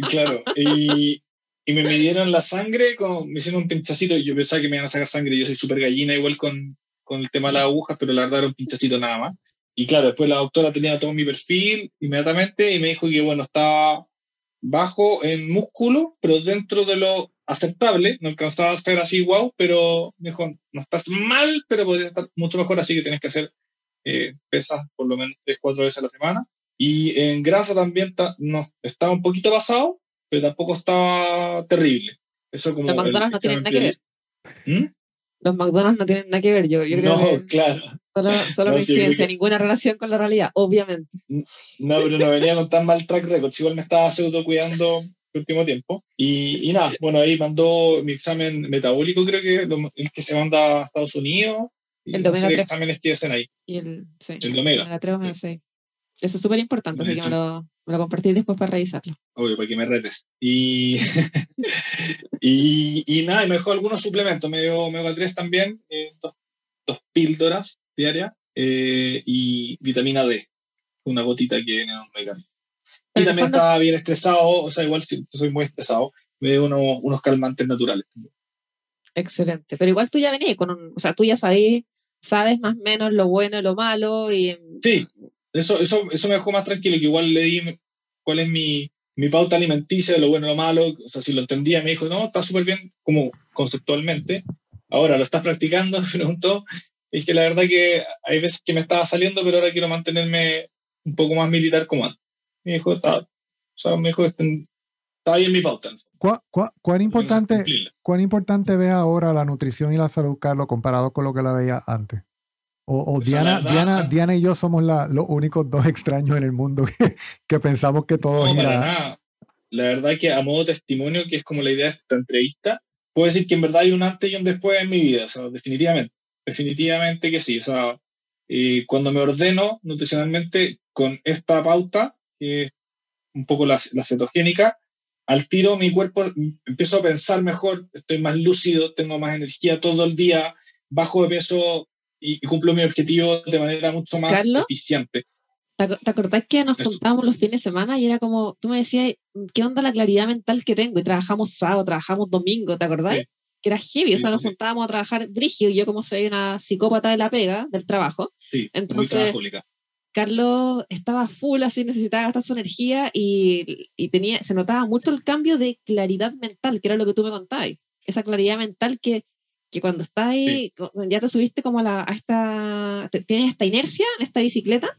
claro. Y, y me midieron la sangre, con, me hicieron un pinchacito, yo pensaba que me iban a sacar sangre, yo soy súper gallina igual con, con, el tema de las agujas, pero la verdad era un pinchacito nada más. Y claro, después la doctora tenía todo mi perfil inmediatamente y me dijo que, bueno, estaba bajo en músculo, pero dentro de lo aceptable, no alcanzaba a estar así, wow, pero me dijo, no estás mal, pero podría estar mucho mejor, así que tienes que hacer eh, pesas por lo menos tres, cuatro veces a la semana. Y en grasa también no, estaba un poquito basado, pero tampoco estaba terrible. Eso como Los McDonald's no tienen nada que ver. ¿Mm? Los McDonald's no tienen nada que ver, yo, yo creo no, [laughs] claro. Solo, solo coincidencia, ninguna relación con la realidad, obviamente. No, pero no venía con tan mal track record, igual me estaba pseudo cuidando el último tiempo. Y, y, nada, bueno, ahí mandó mi examen metabólico, creo que el que se manda a Estados Unidos. El de omega 3. exámenes que hacen ahí. Y el, sí, el de omega. El omega 3, Eso es súper importante, así que me lo, me lo compartí después para revisarlo. Obvio, para que me retes. Y, [laughs] y, y, nada, me dejó algunos suplementos. Me dio omega 3 también, eh, dos, dos, píldoras diarias eh, y vitamina D, una gotita que viene un medicamento. Y también estaba bien estresado, o sea, igual si soy muy estresado, me dio unos, unos calmantes naturales también. Excelente. Pero igual tú ya venías con un, o sea, tú ya sabes, sabes más o menos lo bueno y lo malo. Y... Sí, eso, eso, eso me dejó más tranquilo, que igual le di cuál es mi, mi pauta alimenticia, lo bueno lo malo, o sea, si lo entendía, me dijo, no, está súper bien como conceptualmente. Ahora, ¿lo estás practicando? [laughs] Me preguntó. Es que la verdad que hay veces que me estaba saliendo, pero ahora quiero mantenerme un poco más militar como antes. Me dijo, está, o sea, me dijo, está ahí en mi pauta. cuán, importante, ¿Cuán importante ve ahora la nutrición y la salud, Carlos, comparado con lo que la veía antes? O, Diana, Diana, Diana y yo somos la, los únicos dos extraños en el mundo que, que pensamos que todo no, gira. La verdad que a modo testimonio, que es como la idea de esta entrevista, puedo decir que en verdad hay un antes y un después en mi vida, o sea, definitivamente, definitivamente que sí. O sea, eh, cuando me ordeno nutricionalmente con esta pauta, que es un poco la, la cetogénica, al tiro mi cuerpo empiezo a pensar mejor, estoy más lúcido, tengo más energía todo el día, bajo de peso y, cumplo mi objetivo de manera mucho más eficiente. ¿Te, acordás que nos juntábamos los fines de semana y era como, tú me decías, ¿qué onda la claridad mental que tengo? Y trabajamos sábado, trabajamos domingo, ¿te acordás? Que era heavy, o sea, nos juntábamos a trabajar brígido, y yo como soy una psicópata de la pega, del trabajo. Sí, entonces, Carlos estaba full, así necesitaba gastar su energía y, y, tenía, se notaba mucho el cambio de claridad mental, que era lo que tú me contabas. Esa claridad mental que que cuando estás ahí, ya te subiste como a, la, a esta, tienes esta inercia en esta bicicleta,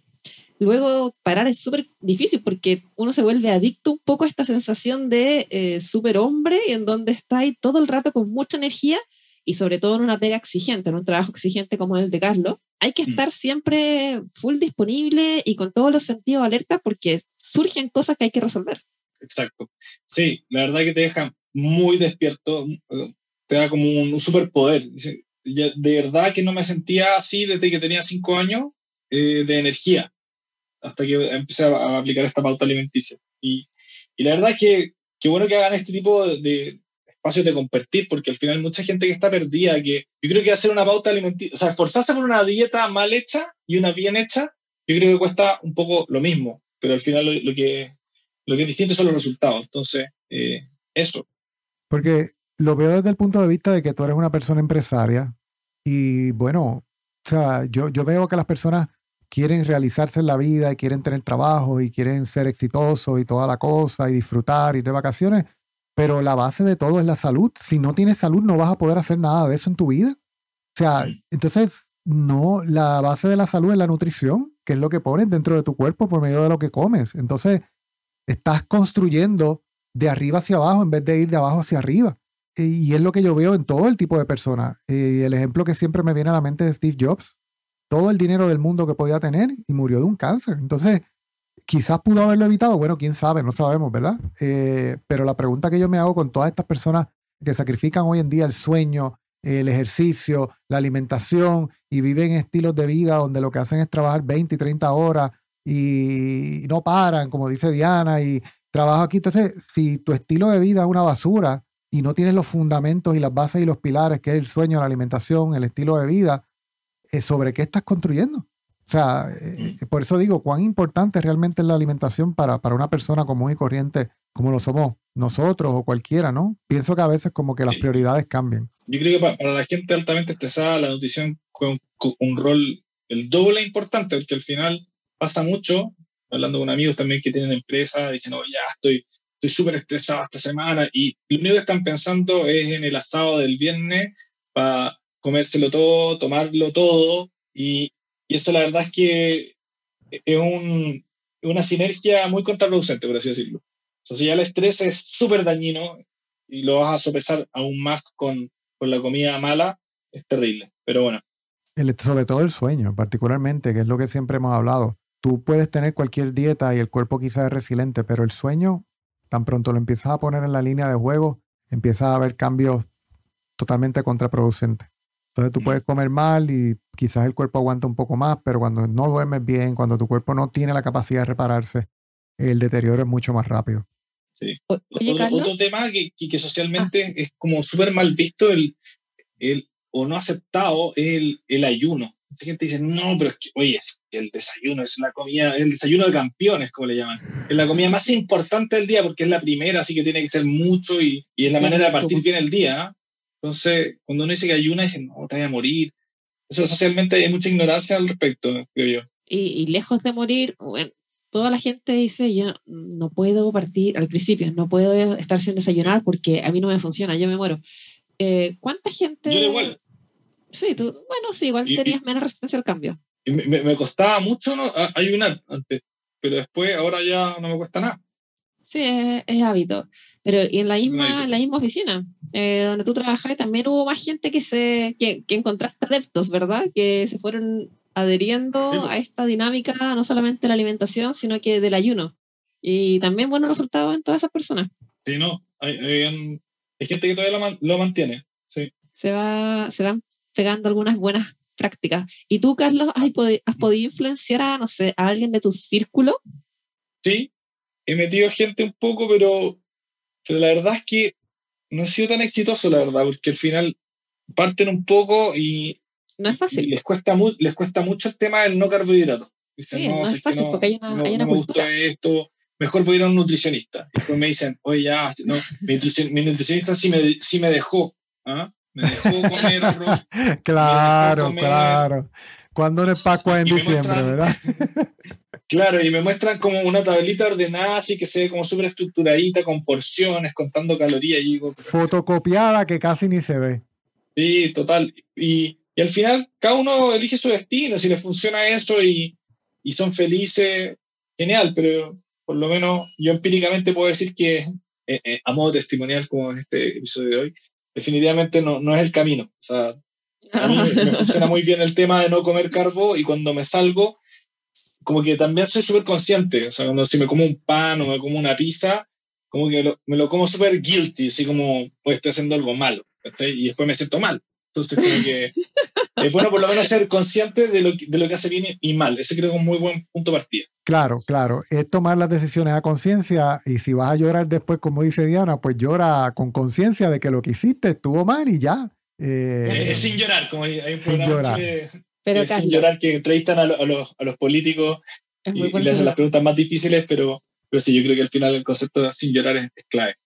luego parar es súper difícil porque uno se vuelve adicto un poco a esta sensación de eh, superhombre en donde está ahí todo el rato con mucha energía y sobre todo en una pega exigente, en un trabajo exigente como el de Carlos, hay que mm. estar siempre full disponible y con todos los sentidos alerta porque surgen cosas que hay que resolver. Exacto. Sí, la verdad que te deja muy despierto, te da como un, superpoder. De verdad que no me sentía así desde que tenía cinco años eh, de energía, hasta que empecé a, aplicar esta pauta alimenticia. Y, y la verdad es que qué bueno que hagan este tipo de, espacios de compartir, porque al final mucha gente que está perdida, que yo creo que hacer una pauta alimenticia, o sea, esforzarse por una dieta mal hecha y una bien hecha, yo creo que cuesta un poco lo mismo, pero al final lo, que, lo que es distinto son los resultados. Entonces, eh, eso. Porque lo veo desde el punto de vista de que tú eres una persona empresaria y bueno, o sea, yo, yo veo que las personas quieren realizarse en la vida y quieren tener trabajo y quieren ser exitosos y toda la cosa y disfrutar y de vacaciones, pero la base de todo es la salud. Si no tienes salud no vas a poder hacer nada de eso en tu vida. O sea, entonces, no, la base de la salud es la nutrición, que es lo que pones dentro de tu cuerpo por medio de lo que comes. Entonces, estás construyendo de arriba hacia abajo en vez de ir de abajo hacia arriba. Y es lo que yo veo en todo el tipo de personas. Y el ejemplo que siempre me viene a la mente de Steve Jobs todo el dinero del mundo que podía tener y murió de un cáncer. Entonces, quizás pudo haberlo evitado, bueno, quién sabe, no sabemos, ¿verdad? Eh, pero la pregunta que yo me hago con todas estas personas que sacrifican hoy en día el sueño, el ejercicio, la alimentación y viven estilos de vida donde lo que hacen es trabajar 20 y 30 horas y no paran, como dice Diana, y trabajo aquí. Entonces, si tu estilo de vida es una basura y no tienes los fundamentos y las bases y los pilares, que es el sueño, la alimentación, el estilo de vida, sobre qué estás construyendo. O sea, eh, por eso digo, cuán importante realmente es la alimentación para, para una persona común y corriente como lo somos nosotros o cualquiera, ¿no? Pienso que a veces como que las prioridades cambian. Yo creo que para, la gente altamente estresada, la nutrición con, un rol el doble importante, porque al final pasa mucho, hablando con amigos también que tienen empresa, dicen, oh, ya estoy estoy súper estresado esta semana y lo único que están pensando es en el asado del viernes para comérselo todo, tomarlo todo, y, y esto la verdad es que es un, una sinergia muy contraproducente, por así decirlo. O sea, si ya el estrés es súper dañino y lo vas a sopesar aún más con, con la comida mala, es terrible. Pero bueno. El, sobre todo el sueño, particularmente, que es lo que siempre hemos hablado. Tú puedes tener cualquier dieta y el cuerpo quizás es resiliente, pero el sueño, tan pronto lo empiezas a poner en la línea de juego, empieza a haber cambios totalmente contraproducentes. Entonces tú puedes comer mal y quizás el cuerpo aguanta un poco más, pero cuando no duermes bien, cuando tu cuerpo no tiene la capacidad de repararse, el deterioro es mucho más rápido. Sí. otro, tema que, que, socialmente ah. es como súper mal visto el, el, o no aceptado es el, el ayuno. Mucha gente dice, no, pero es que, oye, el desayuno es la comida, el desayuno de campeones, como le llaman. Es la comida más importante del día porque es la primera, así que tiene que ser mucho y, y es la manera de partir bien el día. ¿ah? Entonces, cuando uno dice que ayuna, dicen, no, te voy a morir. Eso socialmente hay mucha ignorancia al respecto, creo yo. Y, lejos de morir, bueno, toda la gente dice, yo no puedo partir, al principio, no puedo estar sin desayunar porque a mí no me funciona, yo me muero. Eh, ¿Cuánta gente... Yo igual. Sí, tú, bueno, sí, igual tenías menos resistencia al cambio. Me, me, costaba mucho ¿no? ayunar antes, pero después ahora ya no me cuesta nada. Sí, es, es hábito. Pero y en la misma, en la misma oficina, eh, donde tú trabajas, también hubo más gente que, se, que, que encontraste adeptos, ¿verdad? Que se fueron adheriendo a esta dinámica, no solamente de la alimentación, sino que del ayuno. Y también buenos resultados en todas esas personas. Sí, no, hay, hay, gente que todavía lo, mantiene. Sí. Se, va, se van pegando algunas buenas prácticas. ¿Y tú, Carlos, has, has podido influenciar a, no sé, a alguien de tu círculo? Sí, he metido gente un poco, pero pero la verdad es que no ha sido tan exitoso, la verdad, porque al final parten un poco y. No es fácil. Les cuesta, les cuesta mucho el tema del no carbohidrato. sí, no, es fácil porque hay una, hay una me gusta esto, mejor voy a ir a un nutricionista. Y después me dicen, oye, ya, no, mi, nutricionista sí me, sí me dejó. ¿ah? Me dejó comer arroz. [laughs] claro, claro. Cuando no es Pascua en diciembre, ¿verdad? [laughs] Claro, y me muestran como una tablita ordenada, así que se ve como súper estructuradita, con porciones, contando calorías. Y digo, Fotocopiada que casi ni se ve. Sí, total. Y, y, al final, cada uno elige su destino. Si le funciona eso y, y, son felices, genial. Pero por lo menos yo empíricamente puedo decir que, eh, eh, a modo testimonial, como en este episodio de hoy, definitivamente no, no es el camino. O sea, a mí me [laughs] funciona muy bien el tema de no comer carbo y cuando me salgo como que también soy súper consciente, o sea, cuando si me como un pan o me como una pizza, como que me lo como súper guilty, así como, pues estoy haciendo algo malo, y después me siento mal. Entonces creo que es bueno por lo menos ser consciente de lo, que, de lo que hace bien y mal. Ese creo que es un muy buen punto de partida. Claro, claro. Es tomar las decisiones a conciencia y si vas a llorar después, como dice Diana, pues llora con conciencia de que lo que hiciste estuvo mal y ya. Eh, sin llorar, como hay, un sin llorar. pero, sin llorar que entrevistan a, los, a los, políticos y, y, le hacen las preguntas más difíciles, pero, pero sí, yo creo que al final el concepto de sin llorar es clave.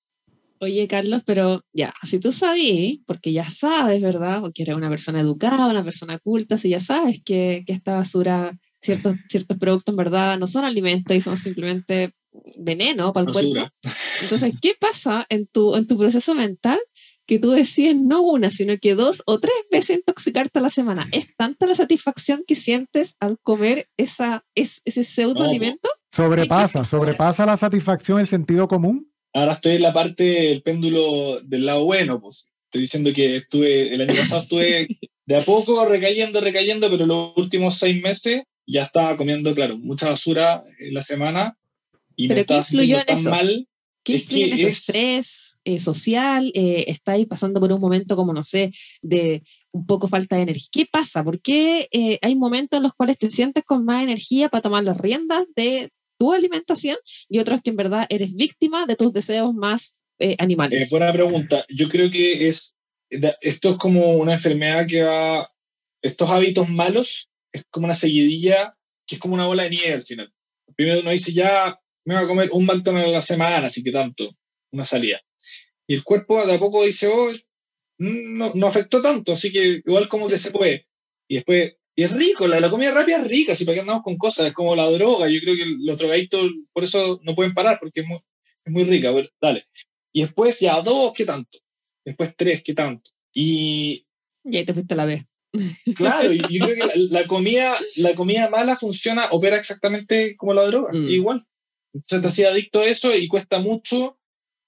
Oye, Carlos, pero ya, si tú sabes, porque ya sabes, ¿verdad? Porque eres una persona educada, una persona culta, si ya sabes que, que esta basura, ciertos, ciertos productos en verdad no son alimentos y son simplemente veneno para el cuerpo. [laughs] Entonces, ¿qué pasa en tu, en tu proceso mental que tú decides no una, sino que dos o tres veces intoxicarte a la semana? ¿Es tanta la satisfacción que sientes al comer esa, es, ese pseudo alimento? Sobrepasa, sobrepasa la satisfacción, el sentido común ahora estoy en la parte del péndulo del lado bueno, pues. Estoy diciendo que estuve, el año pasado estuve de a poco recayendo, recayendo, pero los últimos seis meses ya estaba comiendo, claro, mucha basura en la semana y me estaba sintiendo tan mal. ¿Qué es que es... estrés eh, social? Eh, ¿Estáis pasando por un momento como, no sé, de un poco falta de energía? ¿Qué pasa? ¿Por qué eh, hay momentos en los cuales te sientes con más energía para tomar las riendas de tu alimentación y otros que en verdad eres víctima de tus deseos más eh, animales? Eh, buena pregunta. Yo creo que es, esto es como una enfermedad que va, estos hábitos malos es como una seguidilla, que es como una bola de nieve al final. Primero uno dice, ya me voy a comer un McDonald's a la semana, así que tanto, una salida. Y el cuerpo de a poco dice, oh, no, no afectó tanto, así que igual como que se puede. Y después y es rico, la, la, comida rápida es rica, si para qué andamos con cosas, es como la droga, yo creo que los drogadictos por eso no pueden parar, porque es muy, es muy rica, bueno, dale. Y después ya dos, ¿qué tanto? Después tres, ¿qué tanto? Y... Y ahí te fuiste a la vez. Claro, y yo creo que la, comida, la comida mala funciona, opera exactamente como la droga, mm. igual. Entonces te hacía adicto a eso y cuesta mucho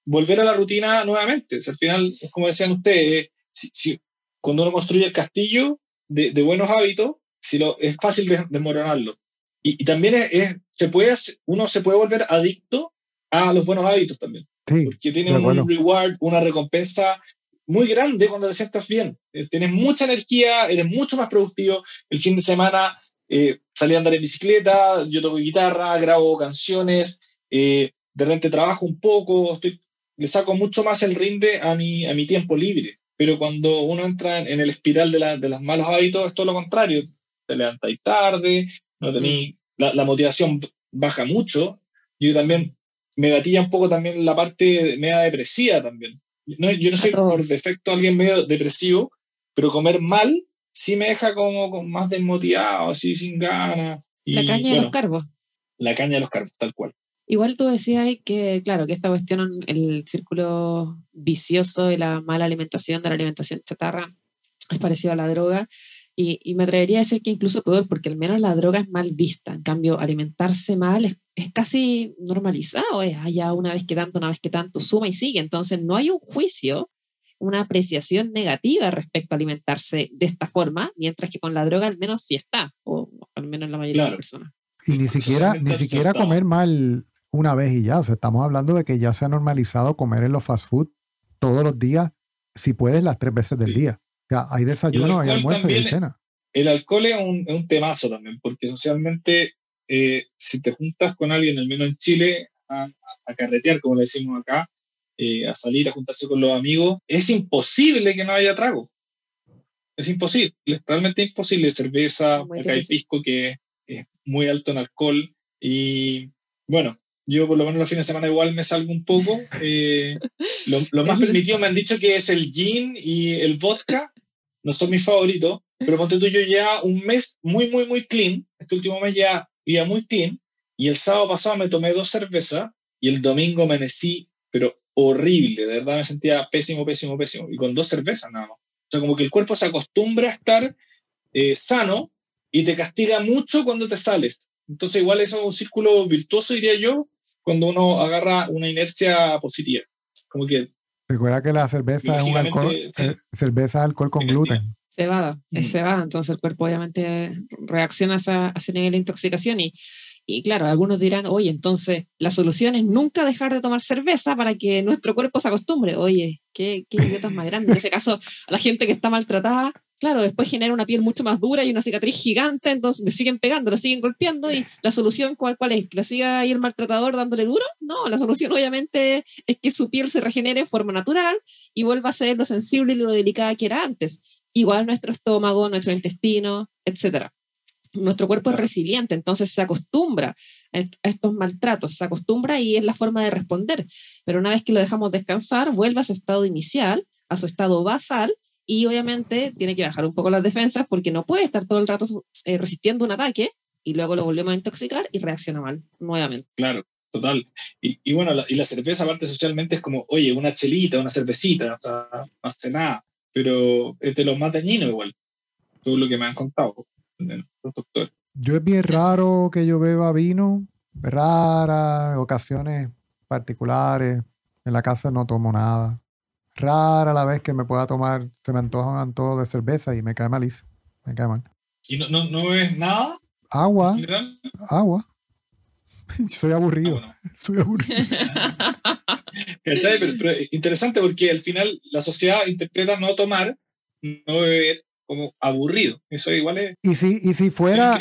volver a la rutina nuevamente. al final, es como decían ustedes, si, si, cuando uno construye el castillo, de, de buenos hábitos, si lo, es fácil desmoronarlo. Y, y también es, se puede, uno se puede volver adicto a los buenos hábitos también. porque tiene un reward, una recompensa muy grande cuando te sientas bien. Eh, tienes mucha energía, eres mucho más productivo. El fin de semana eh, salí a andar en bicicleta, yo toco guitarra, grabo canciones, eh, de repente trabajo un poco, estoy, le saco mucho más el rinde a mi, a mi tiempo libre pero cuando uno entra en, el espiral de, de, los malos hábitos es todo lo contrario. Te levantáis tarde, no tenéis, mm. la, motivación baja mucho. Yo también me gatilla un poco también la parte media depresiva también. No, yo no soy por defecto alguien medio depresivo, pero comer mal sí me deja como, más desmotivado, así sin ganas. la caña de los carbos. La caña de los carbos, tal cual. Igual tú decías que, claro, que esta cuestión, el círculo vicioso y la mala alimentación de la alimentación chatarra es parecido a la droga. Y, me atrevería a decir que incluso peor, porque al menos la droga es mal vista. En cambio, alimentarse mal es, es casi normalizado. Es allá una vez que tanto, una vez que tanto, suma y sigue. Entonces, no hay un juicio, una apreciación negativa respecto a alimentarse de esta forma, mientras que con la droga al menos sí está, o al menos la mayoría de las personas. Y ni siquiera, ni siquiera comer mal una vez y ya. O sea, estamos hablando de que ya se ha normalizado comer en los fast food todos los días, si puedes, las tres veces del día. O sea, hay desayuno, hay almuerzo y hay cena. El alcohol es un, es un temazo también, porque socialmente, eh, si te juntas con alguien, al menos en Chile, a, carretear, como le decimos acá, eh, a salir, a juntarse con los amigos, es imposible que no haya trago. Es imposible, es realmente imposible. Cerveza, acá hay pisco que es muy alto en alcohol. Y bueno, yo por lo menos los fines de semana igual me salgo un poco. Eh, lo, más permitido me han dicho que es el gin y el vodka. No son mis favoritos, pero ponte tú, yo ya un mes muy, muy, muy clean. Este último mes ya iba muy clean. Y el sábado pasado me tomé dos cervezas y el domingo amanecí, pero horrible. De verdad me sentía pésimo, pésimo, pésimo. Y con dos cervezas nada más. O sea, como que el cuerpo se acostumbra a estar eh, sano y te castiga mucho cuando te sales. Entonces, igual eso es un círculo virtuoso, diría yo, cuando uno agarra una inercia positiva. Como que. Recuerda que la cerveza es un alcohol, eh, cerveza alcohol con gluten. Cebada, es cebada, entonces el cuerpo obviamente reacciona a, ese nivel de intoxicación y, Y claro, algunos dirán, oye, entonces la solución es nunca dejar de tomar cerveza para que nuestro cuerpo se acostumbre. Oye, qué, qué idiotas más grandes. En ese caso, a la gente que está maltratada, claro, después genera una piel mucho más dura y una cicatriz gigante, entonces le siguen pegando, le siguen golpeando y la solución, ¿cuál, cuál es? ¿Que la siga ahí el maltratador dándole duro? No, la solución obviamente es que su piel se regenere de forma natural y vuelva a ser lo sensible y lo delicada que era antes. Igual nuestro estómago, nuestro intestino, etcétera nuestro cuerpo es resiliente, entonces se acostumbra a estos maltratos, se acostumbra y es la forma de responder. Pero una vez que lo dejamos descansar, vuelve a su estado inicial, a su estado basal, y obviamente tiene que bajar un poco las defensas porque no puede estar todo el rato eh, resistiendo un ataque y luego lo volvemos a intoxicar y reacciona mal nuevamente. Claro, total. Y, bueno, la, y la cerveza aparte socialmente es como, oye, una chelita, una cervecita, o sea, no hace nada, pero es de lo más dañino igual, todo lo que me han contado. Yo es bien raro que yo beba vino, rara, ocasiones particulares. En la casa no tomo nada. Rara la vez que me pueda tomar, se me antoja un antojo de cerveza y me cae malísimo. Me cae mal. ¿Y no, no, no bebes nada? Agua. Agua. [laughs] Soy aburrido. Ah, [laughs] Soy aburrido. [laughs] Pero, pero, interesante porque al final la sociedad interpreta no tomar, no beber como aburrido. Eso igual es. Y si, y si fuera.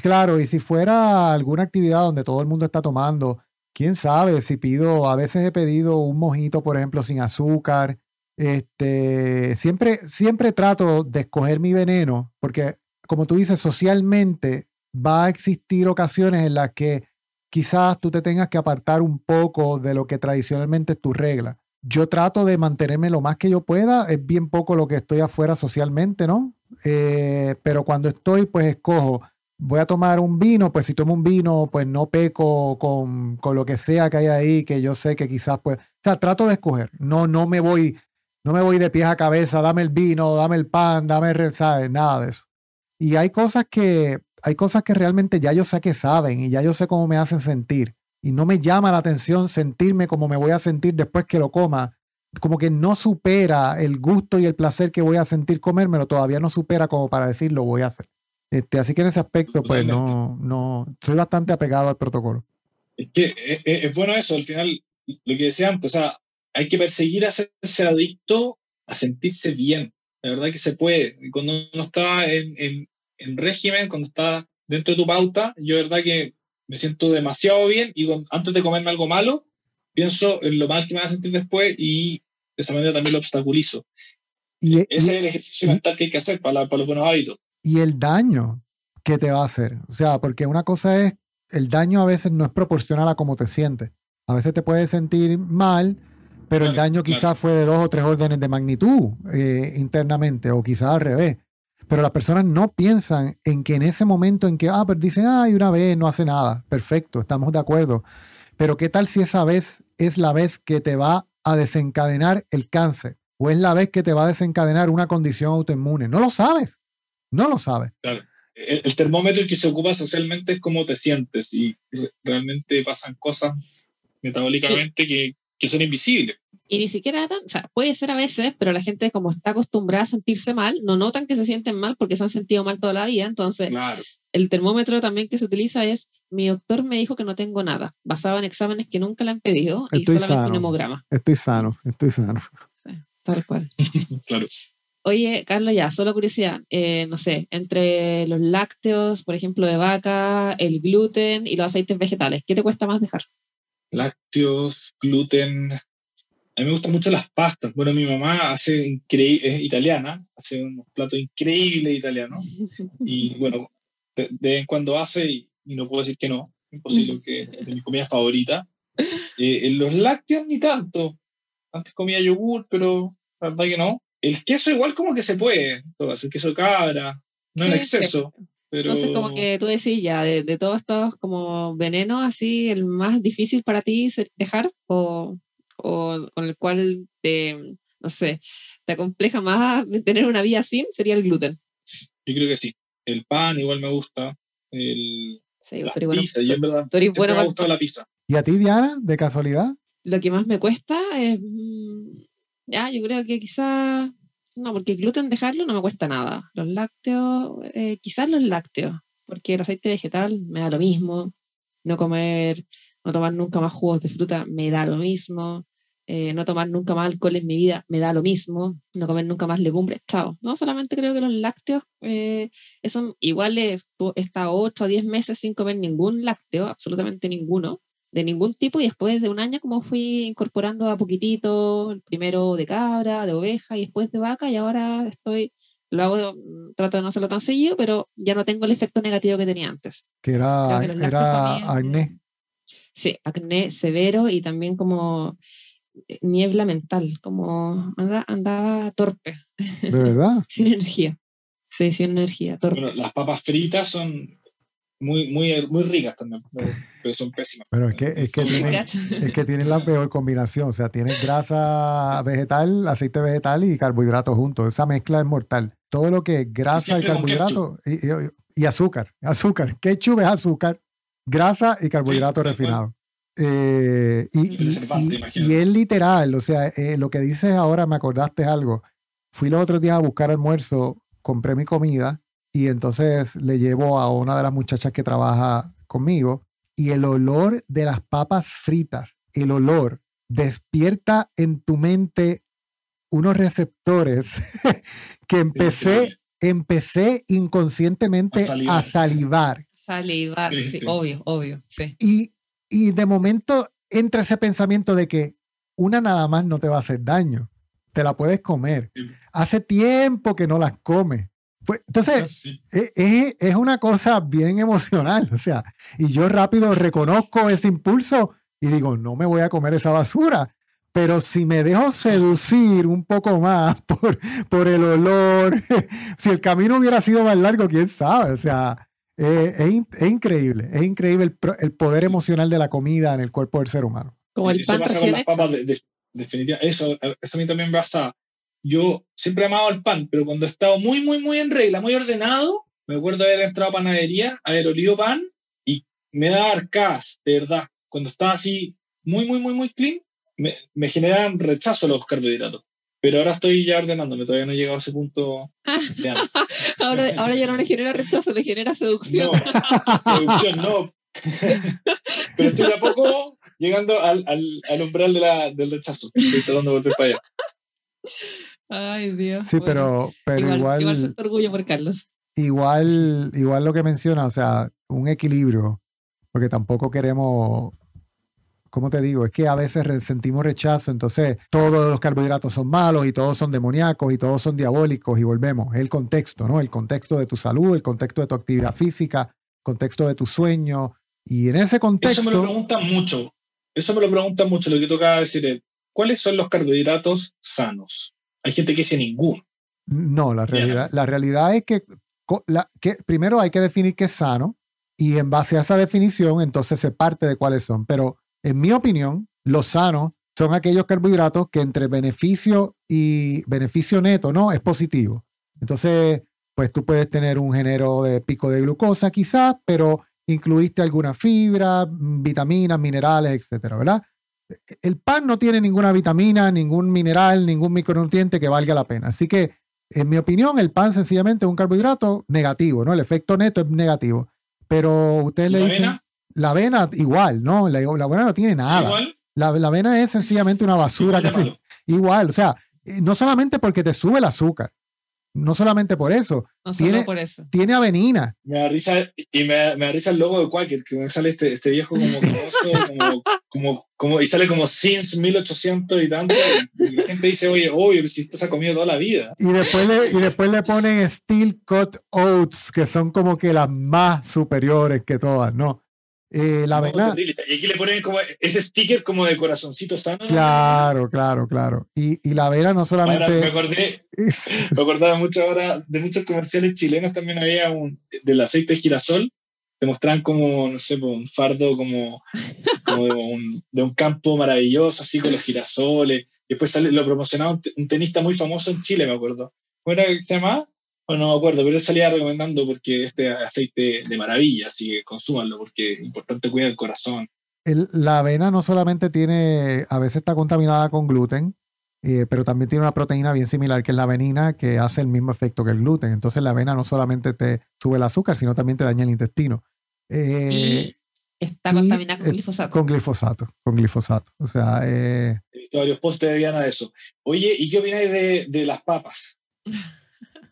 claro, y si fuera alguna actividad donde todo el mundo está tomando, quién sabe si pido, a veces he pedido un mojito, por ejemplo, sin azúcar. Este, siempre, siempre trato de escoger mi veneno, porque como tú dices, socialmente va a existir ocasiones en las que quizás tú te tengas que apartar un poco de lo que tradicionalmente es tu regla yo trato de mantenerme lo más que yo pueda. Es bien poco lo que estoy afuera socialmente, ¿no? Eh, pero cuando estoy, pues escojo. Voy a tomar un vino, pues si tomo un vino, pues no peco con, con lo que sea que hay ahí, que yo sé que quizás pues. O sea, trato de escoger. No, no me voy, no me voy de pies a cabeza, dame el vino, dame el pan, dame el, ¿sabes? Nada de eso. Y hay cosas que, hay cosas que realmente ya yo sé que saben y ya yo sé cómo me hacen sentir y no me llama la atención sentirme como me voy a sentir después que lo coma, como que no supera el gusto y el placer que voy a sentir comérmelo, todavía no supera como para decir lo voy a hacer. Este, así que en ese aspecto, pues no, no, soy bastante apegado al protocolo. Es que es, bueno eso, al final, lo que decía antes, o sea, hay que perseguir a hacerse adicto a sentirse bien. La verdad que se puede. Cuando uno está en, en, en régimen, cuando está dentro de tu pauta, yo verdad que me siento demasiado bien y antes de comerme algo malo, pienso en lo mal que me va a sentir después y de esa manera también lo obstaculizo. Y, Ese es el ejercicio mental que hay que hacer para, para los buenos hábitos. Y el daño que te va a hacer. O sea, porque una cosa es, el daño a veces no es proporcional a cómo te sientes. A veces te puedes sentir mal, pero el daño quizás fue de dos o tres órdenes de magnitud eh, internamente, o quizás al revés. Pero las personas no piensan en que en ese momento en que, ah, pero dicen, ay, una vez no hace nada. Perfecto, estamos de acuerdo. Pero ¿qué tal si esa vez es la vez que te va a desencadenar el cáncer? ¿O es la vez que te va a desencadenar una condición autoinmune? No lo sabes. No lo sabes. Claro. El, termómetro que se ocupa socialmente es cómo te sientes y realmente pasan cosas metabólicamente que, que son invisibles. Y ni siquiera, o sea, puede ser a veces, pero la gente como está acostumbrada a sentirse mal, no notan que se sienten mal porque se han sentido mal toda la vida. Entonces, el termómetro también que se utiliza es, mi doctor me dijo que no tengo nada, basado en exámenes que nunca le han pedido y solamente un hemograma. Estoy sano, estoy sano. tal cual. [laughs] claro. Oye, Carlos, ya, solo curiosidad, eh, no sé, entre los lácteos, por ejemplo, de vaca, el gluten y los aceites vegetales, ¿qué te cuesta más dejar? Lácteos, gluten, a mí me gustan mucho las pastas. Bueno, mi mamá hace increíble, es italiana, hace unos platos increíbles italianos. [laughs] Y bueno, de, vez en cuando hace, y, no puedo decir que no, imposible, que es de mis comidas favoritas. Eh, en los lácteos ni tanto. Antes comía yogur, pero la verdad que no. El queso igual como que se puede, todo eso, el queso cabra, no en exceso. Pero... Entonces, como que tú decís ya, de, de todos estos como venenos, así, el más difícil para ti dejar, o o con el cual te, no sé, te acompleja más [laughs] tener una vida sin, sería el gluten. Yo creo que sí. El pan igual me gusta. El, sí, la pizza, yo en verdad bueno me gusta la pizza. ¿Y a ti, Diana, de casualidad? Lo que más me cuesta es, mm, ya, yo creo que quizás, no, porque gluten dejarlo no me cuesta nada. Los lácteos, eh, quizás los lácteos, porque el aceite vegetal me da lo mismo. no comer, no tomar nunca más jugos de fruta, me da lo mismo. Eh, no tomar nunca más alcohol en mi vida, me da lo mismo. No comer nunca más legumbres, chao. No solamente creo que los lácteos, eh, eso igual he estado 8 o 10 meses sin comer ningún lácteo, absolutamente ninguno de ningún tipo y después de un año como fui incorporando a poquitito, el primero de cabra, de oveja y después de vaca y ahora estoy, lo hago, mm, trato de no hacerlo tan seguido, pero ya no tengo el efecto negativo que tenía antes. Que era, era acné. Sí, acné severo y también como eh, niebla mental, como andaba torpe. ¿De verdad? [laughs] sin energía. Sí, sin energía, torpe. Bueno, las papas fritas son muy, muy, muy ricas también, pero son pésimas. Pero es que, es que, tienen, es que tienen la peor combinación, o sea, tienen grasa vegetal, aceite vegetal y carbohidratos juntos. Esa mezcla es mortal. Todo lo que es grasa y, carbohidratos y, azúcar, azúcar. Ketchup es azúcar, grasa y carbohidratos refinados. Eh, y, y, es literal, o sea, eh, lo que dices ahora me acordaste algo. Fui los otros días a buscar almuerzo, compré mi comida y entonces le llevo a una de las muchachas que trabaja conmigo y el olor de las papas fritas, el olor despierta en tu mente unos receptores [laughs] que empecé, empecé inconscientemente a salivar. Salivar, sí, obvio, obvio, sí. Y, y de momento entra ese pensamiento de que una nada más no te va a hacer daño, te la puedes comer. Hace tiempo que no las comes. Pues, entonces, es, e, es, una cosa bien emocional, o sea, y yo rápido reconozco ese impulso y digo, no me voy a comer esa basura, pero si me dejo seducir un poco más [laughs] por, por el olor, [laughs] si el camino hubiera sido más largo, quién sabe, o sea, es, es, increíble, es increíble el, el, poder emocional de la comida en el cuerpo del ser humano. Como el pan eso las papas, definitivamente, eso, eso a mí también pasa yo siempre he amado el pan, pero cuando he estado muy, muy, muy en regla, muy ordenado, me acuerdo haber entrado a panadería, haber olido pan y me da arcadas, de verdad. Cuando estaba así muy, muy, muy, muy clean, me, me generan rechazo los carbohidratos. Pero ahora estoy ya ordenándome, todavía no he llegado a ese punto. [laughs] ahora, ahora ya no le genera rechazo, le genera seducción. No, seducción no. [laughs] Pero estoy de a poco llegando al, al, al umbral de la, del rechazo. Estoy tratando de volver para allá. Ay, Dios. Sí, pero, pero igual. Igual, orgullo por Carlos. Igual, igual lo que menciona, o sea, un equilibrio, porque tampoco queremos. ¿Cómo te digo? Es que a veces sentimos rechazo, entonces todos los carbohidratos son malos y todos son demoníacos y todos son diabólicos y volvemos. Es el contexto, ¿no? El contexto de tu salud, el contexto de tu actividad física, el contexto de tu sueño. Y en ese contexto. Eso me lo preguntan mucho. Eso me lo preguntan mucho, lo que toca decir. ¿Cuáles son los carbohidratos sanos? Hay gente que dice ninguno. No, la realidad, la realidad es que, que primero hay que definir qué es sano y en base a esa definición entonces se parte de cuáles son. Pero en mi opinión, los sanos son aquellos carbohidratos que entre beneficio y beneficio neto, ¿no? Es positivo. Entonces, pues tú puedes tener un género de pico de glucosa quizás, pero incluiste alguna fibra, vitaminas, minerales, etcétera, ¿verdad? El pan no tiene ninguna vitamina, ningún mineral, ningún micronutriente que valga la pena. Así que, en mi opinión, el pan sencillamente es un carbohidrato negativo, ¿no? El efecto neto es negativo. Pero ustedes le dicen... La avena igual, ¿no? La, avena no tiene nada. La, avena es sencillamente una basura. que igual, o sea, eh, no solamente porque te sube el azúcar, no solamente por eso. tiene, por eso. Tiene avenina. Me da risa, y me da, me da risa el logo de Quaker, que me sale este, este viejo como, como, como, como, y sale como since 1800 y tanto. Y la gente dice, oye, obvio, si esto se ha comido toda la vida. Y después le, y después le ponen Steel Cut Oats, que son como que las más superiores que todas, ¿no? Eh, la avena. Y aquí le ponen como ese sticker como de corazoncito sano. Claro, claro, claro. Y, y la avena no solamente. me acordé, [laughs] me acordaba mucho ahora de muchos comerciales chilenos también había un, del aceite de girasol. Te mostraban como, no sé, un fardo como, como de, un, de, un, campo maravilloso, así con los girasoles. Después sale, lo promocionaba un, tenista muy famoso en Chile, me acuerdo. ¿Cómo era que se llamaba? No me acuerdo, pero él salía recomendando porque este aceite de maravilla, así que consúmanlo porque es importante cuidar el corazón. la avena no solamente tiene, a veces está contaminada con gluten, eh, pero también tiene una proteína bien similar que es la avenina, que hace el mismo efecto que el gluten. Entonces la avena no solamente te sube el azúcar, sino también te daña el intestino. Eh, está contaminada con eh, glifosato. Con glifosato, con glifosato. O sea, eh, He visto varios posts de Diana de eso. Oye, ¿y qué opináis de, de las papas? [laughs]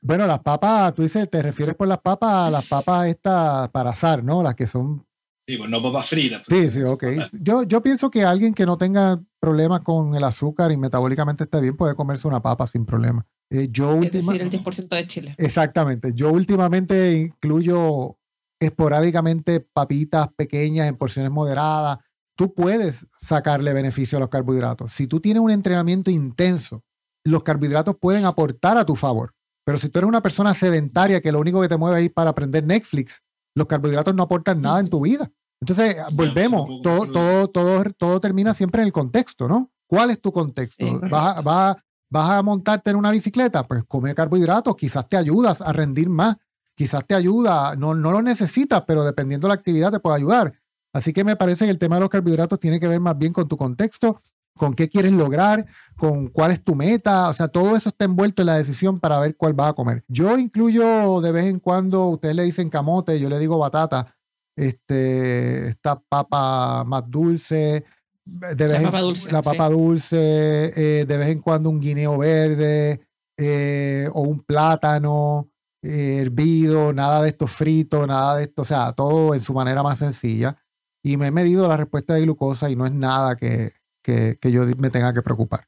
bueno, las papas, tú dices, te refieres por las papas a las papas estas para azar, ¿no? Las que son Sí, pues no papas fritas. pues. Sí, sí, ok. Yo, yo pienso que alguien que no tenga problemas con el azúcar y metabólicamente esté bien puede comerse una papa sin problema. Eh, yo Es última- decir, el 10% de Chile. Exactamente. Yo últimamente incluyo esporádicamente papitas pequeñas en porciones moderadas. Tú puedes sacarle beneficio a los carbohidratos. Si tú tienes un entrenamiento intenso, los carbohidratos pueden aportar a tu favor. Pero si tú eres una persona sedentaria que lo único que te mueve es para aprender Netflix, los carbohidratos no aportan nada en tu vida. Entonces, volvemos, todo, que- todo, todo, todo termina siempre en el contexto, ¿no? ¿Cuál es tu contexto? Sí, correcto. ¿Vas, a- vas a- vas a montarte en una bicicleta? Pues come carbohidratos, quizás te ayudas a rendir más, quizás te ayuda, no, no lo necesitas, pero dependiendo de la actividad te puede ayudar. Así que me parece que el tema de los carbohidratos tiene que ver más bien con tu contexto, con qué quieres lograr, con cuál es tu meta, o sea, todo eso está envuelto en la decisión para ver cuál vas a comer. Yo incluyo de vez en cuando, ustedes le dicen camote, yo le digo batata, este, esta papa más dulce, de vez en- papa dulce, la sí. papa dulce, eh, de vez en cuando un guineo verde eh, o un plátano eh, hervido, nada de esto frito, nada de esto, o sea, todo en su manera más sencilla. Y me he medido la respuesta de glucosa y no es nada que, que, que yo me tenga que preocupar.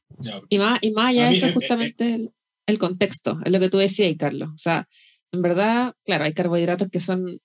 Y más, y más allá de eso, justamente el, el contexto, es lo que tú decías, Carlos. O sea, en verdad, claro, hay carbohidratos que son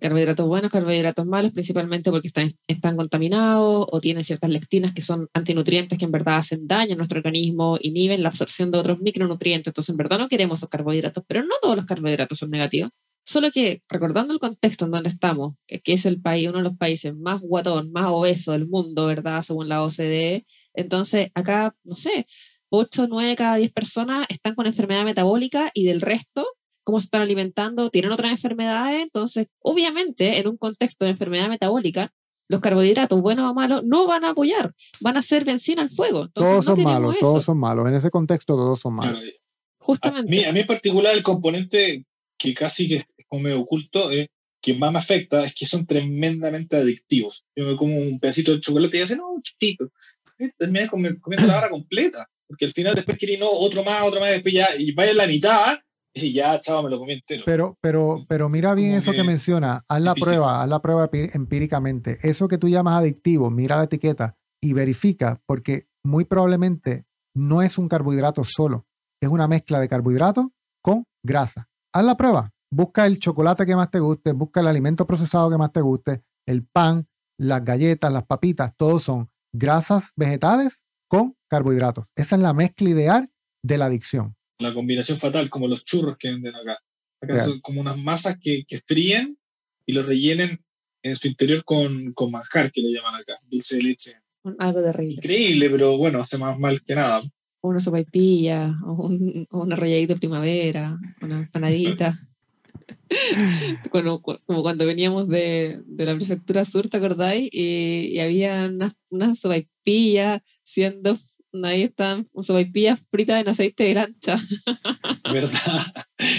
carbohidratos buenos, carbohidratos malos, principalmente porque están, están contaminados o tienen ciertas lectinas que son antinutrientes que en verdad hacen daño a nuestro organismo, inhiben la absorción de otros micronutrientes. Entonces, en verdad no queremos esos carbohidratos, pero no todos los carbohidratos son negativos. Solo que recordando el contexto en donde estamos, que es el país, uno de los países más guatón, más obeso del mundo, ¿verdad? Según la OCDE. Entonces, acá, no sé, 8, 9 cada 10 personas están con enfermedad metabólica y del resto, cómo se están alimentando, tienen otras enfermedades. Entonces, obviamente, en un contexto de enfermedad metabólica, los carbohidratos, buenos o malos, no van a apoyar, van a ser benzina al fuego. Entonces, todos no son malos, eso, todos son malos. En ese contexto todos son malos. A justamente. mí, a mí en particular el componente que casi que como medio oculto, eh, que más me afecta es que son tremendamente adictivos. Yo me como un pedacito de chocolate y hace, no, un chiquito. Terminé comi- comiendo la barra completa, porque al final después querí, no, otro más, otro más, después ya, y vaya en la mitad, y sí, ya, chavo, me lo comí entero. Pero, pero, pero mira bien Como eso que que menciona. Haz la difícil. prueba, haz la prueba empíricamente. Eso que tú llamas adictivo, mira la etiqueta y verifica, porque muy probablemente no es un carbohidrato solo, es una mezcla de carbohidrato con grasa. Haz la prueba. Busca el chocolate que más te guste, busca el alimento procesado que más te guste, el pan, las galletas, las papitas, todos son grasas vegetales con carbohidratos. Esa es la mezcla ideal de la adicción. La combinación fatal, como los churros que venden acá. Acá Real. son como unas masas que, que fríen y lo rellenen en su interior con, con manjar, que le llaman acá, dulce de leche. Algo terrible. Increíble, pero bueno, hace más mal que nada. una sopaipilla, o un, o un arrolladito de primavera, una empanadita. [laughs] [laughs] Como, como cuando veníamos de, de la prefectura sur, ¿te acordáis? Y, y había unas unas sopaipillas siendo, ahí están, sopaipillas fritas en aceite de lancha. [laughs] ¿Verdad?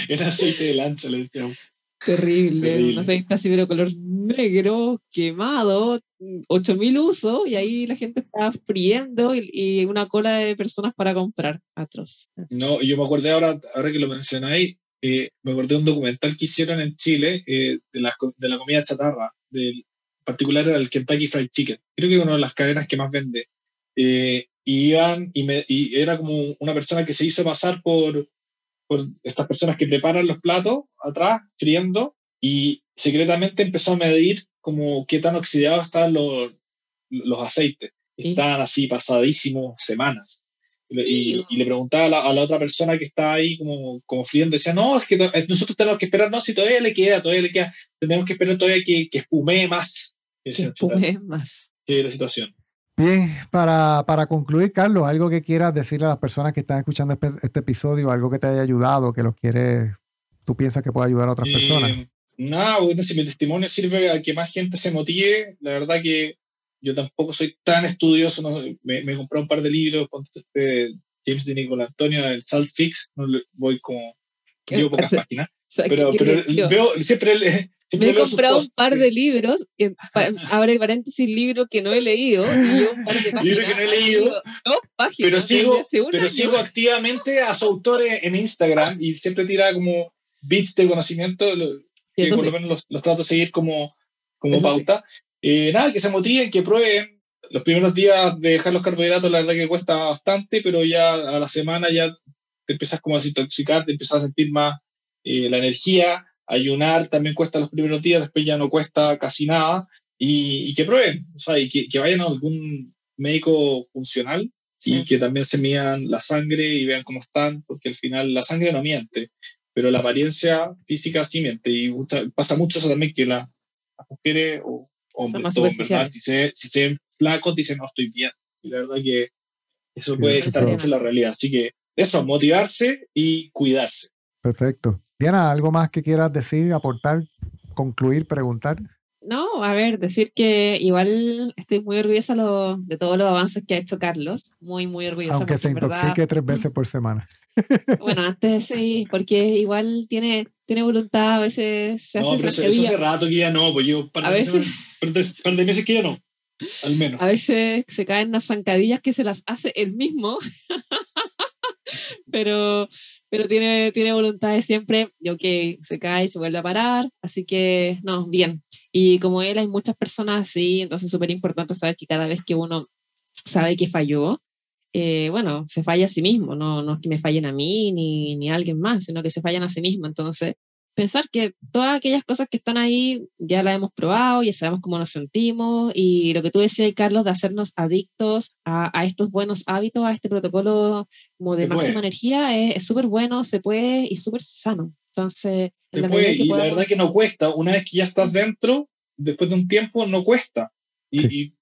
Era aceite de lancha, le decíamos. Terrible, Terrible. un aceite así, pero color negro, quemado, 8000 usos, y ahí la gente estaba friendo y, y una cola de personas para comprar. Atroz. No, yo me acordé ahora, ahora que lo mencionáis, eh, me acordé de un documental que hicieron en Chile eh, de, la, de la comida chatarra, del, en particular era el Kentucky Fried Chicken. Creo que es una de las cadenas que más vende. Eh, y iban, y, me, y era como una persona que se hizo pasar por, por estas personas que preparan los platos atrás, friendo, y secretamente empezó a medir como qué tan oxidados estaban los, los aceites. Sí. Estaban así pasadísimos semanas. Y, le- y- y le preguntaba a la, a la otra persona que estaba ahí como, como friendo, decía, no, es que to- eh, nosotros tenemos que esperar, no, si todavía le queda, todavía le queda, tenemos que esperar todavía que, que espumee más. Que Decía, chuta, espume más. qué la situación. Bien, para, para concluir, Carlos, algo que quieras decirle a las personas que están escuchando este, este episodio, algo que te haya ayudado, que los quieres, tú piensas que puede ayudar a otras Eh, personas. Nada, bueno, si mi testimonio sirve a que más gente se motive, la verdad que yo tampoco soy tan estudioso, no, me, me compré un par de libros, este James de Nicola Antonio, el Salt Fix, no le- voy como, llevo pocas páginas. pero, pero veo, siempre, me he comprado un par de libros, abre paréntesis, libro que no he leído, y un par de páginas. [laughs] Libro que no he leído, dos páginas. Pero sigo, pero sigo activamente a su autor en Instagram y siempre tira como bits de conocimiento, que por lo menos los, trato de seguir como, como pauta. Eh, nada, que se motiven, que prueben. Los primeros días de dejar los carbohidratos, la verdad que cuesta bastante, pero ya a la semana ya te empiezas como a desintoxicar, te empiezas a sentir más eh, la energía. Ayunar también cuesta los primeros días, después ya no cuesta casi nada, y, que prueben, o sea, y que, vayan a algún médico funcional y que también se midan la sangre y vean cómo están, porque al final la sangre no miente, pero la apariencia física sí miente, y pasa mucho eso también que la, las mujeres o hombres, si se, si se ven flacos dicen no estoy bien, y la verdad que eso puede estar mucho en la realidad, así que eso, motivarse y cuidarse. Perfecto. Diana, ¿algo más que quieras decir, aportar, concluir, preguntar? No, a ver, decir que igual estoy muy orgullosa de todos los avances que ha hecho Carlos. Muy, muy orgullosa. Aunque se intoxique tres veces por semana. Bueno, antes sí, porque igual tiene, tiene voluntad, a veces se hace. No, pero eso, hace rato que ya no, pues yo un par de meses que ya no, al menos. A veces se caen las zancadillas que se las hace él mismo. [laughs] pero pero tiene, tiene voluntad de siempre, yo que se cae y se vuelve a parar, así que no, bien. Y como él hay muchas personas así, entonces es súper importante saber que cada vez que uno sabe que falló, eh, bueno, se falla a sí mismo, no, no es que me fallen a mí ni, ni a alguien más, sino que se fallan a sí mismo. Entonces, pensar que todas aquellas cosas que están ahí ya las hemos probado, ya sabemos cómo nos sentimos y lo que tú decías, Carlos, de hacernos adictos a, a estos buenos hábitos, a este protocolo como de máxima energía, es súper bueno, se puede y súper sano. Entonces, se puede, y la verdad que no cuesta, una vez que ya estás dentro, después de un tiempo no cuesta. Y,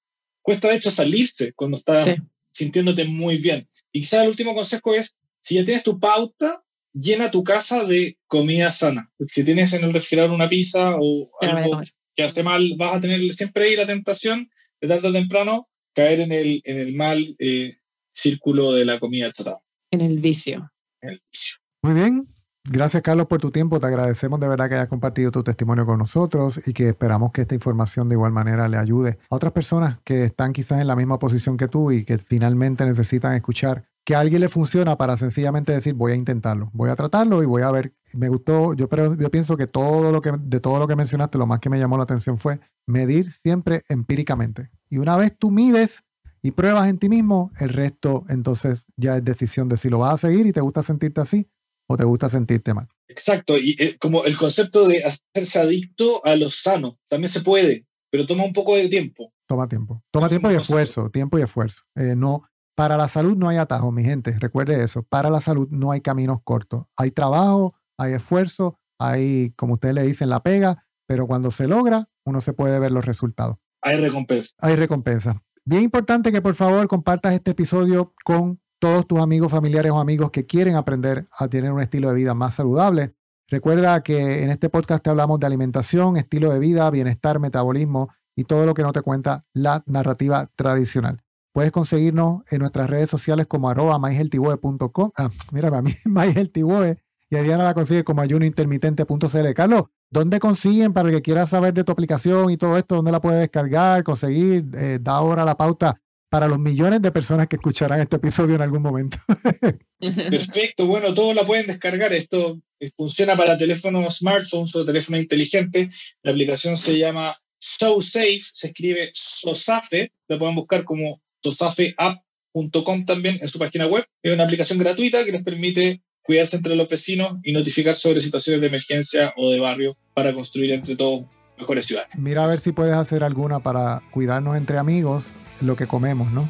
cuesta de hecho salirse cuando estás sintiéndote muy bien. Y quizás el último consejo es, si ya tienes tu pauta, llena tu casa de comida sana. Si tienes en el refrigerador una pizza o algo que hace mal, vas a tener siempre ahí la tentación de tarde o temprano caer en el, en el mal eh, círculo de la comida chatarra. En el vicio. En el vicio. Muy bien. Gracias, Carlos, por tu tiempo. Te agradecemos de verdad que hayas compartido tu testimonio con nosotros y que esperamos que esta información de igual manera le ayude a otras personas que están quizás en la misma posición que tú y que finalmente necesitan escuchar que a alguien le funciona para sencillamente decir voy a intentarlo, voy a tratarlo y voy a ver. Me gustó, yo, pero yo pienso que todo lo que de todo lo que mencionaste, lo más que me llamó la atención fue medir siempre empíricamente. Y una vez tú mides y pruebas en ti mismo, el resto entonces ya es decisión de si lo vas a seguir y te gusta sentirte así o te gusta sentirte mal. Exacto, y eh, como el concepto de hacerse adicto a lo sano, también se puede, pero toma un poco de tiempo. Toma tiempo, toma tiempo y esfuerzo, tiempo y esfuerzo. Eh, no, para la salud no hay atajos, mi gente. Recuerde eso. Para la salud no hay caminos cortos. Hay trabajo, hay esfuerzo, hay, como ustedes le dicen, la pega, pero cuando se logra, uno se puede ver los resultados. Hay recompensa. Hay recompensa. Bien importante que por favor compartas este episodio con todos tus amigos, familiares o amigos que quieren aprender a tener un estilo de vida más saludable. Recuerda que en este podcast te hablamos de alimentación, estilo de vida, bienestar, metabolismo y todo lo que no te cuenta la narrativa tradicional. Puedes conseguirnos en nuestras redes sociales como arroba myhealthyboe.com. Ah, mírame a mí, myhealthyboe. Y a Diana la consigue como ayunointermitente.cl. Carlos, ¿dónde consiguen para el que quiera saber de tu aplicación y todo esto? ¿Dónde la puedes descargar, conseguir? Eh, da ahora la pauta para los millones de personas que escucharán este episodio en algún momento. [laughs] Perfecto, bueno, todos la pueden descargar. Esto eh, funciona para teléfonos smartphones o teléfono inteligente. La aplicación se llama SoSafe, se escribe SoSafe, la pueden buscar como tosafeapp.com también en su página web. Es una aplicación gratuita que les permite cuidarse entre los vecinos y notificar sobre situaciones de emergencia o de barrio para construir entre todos mejores ciudades. Mira a ver si puedes hacer alguna para cuidarnos entre amigos, lo que comemos, ¿no?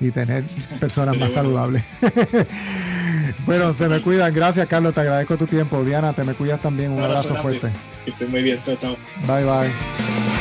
Y tener personas más saludables. [laughs] bueno, se me cuidan. Gracias, Carlos. Te agradezco tu tiempo. Diana, te me cuidas también. Un, abrazo, fuerte. Que estés muy bien. Chao, chao. Bye, bye.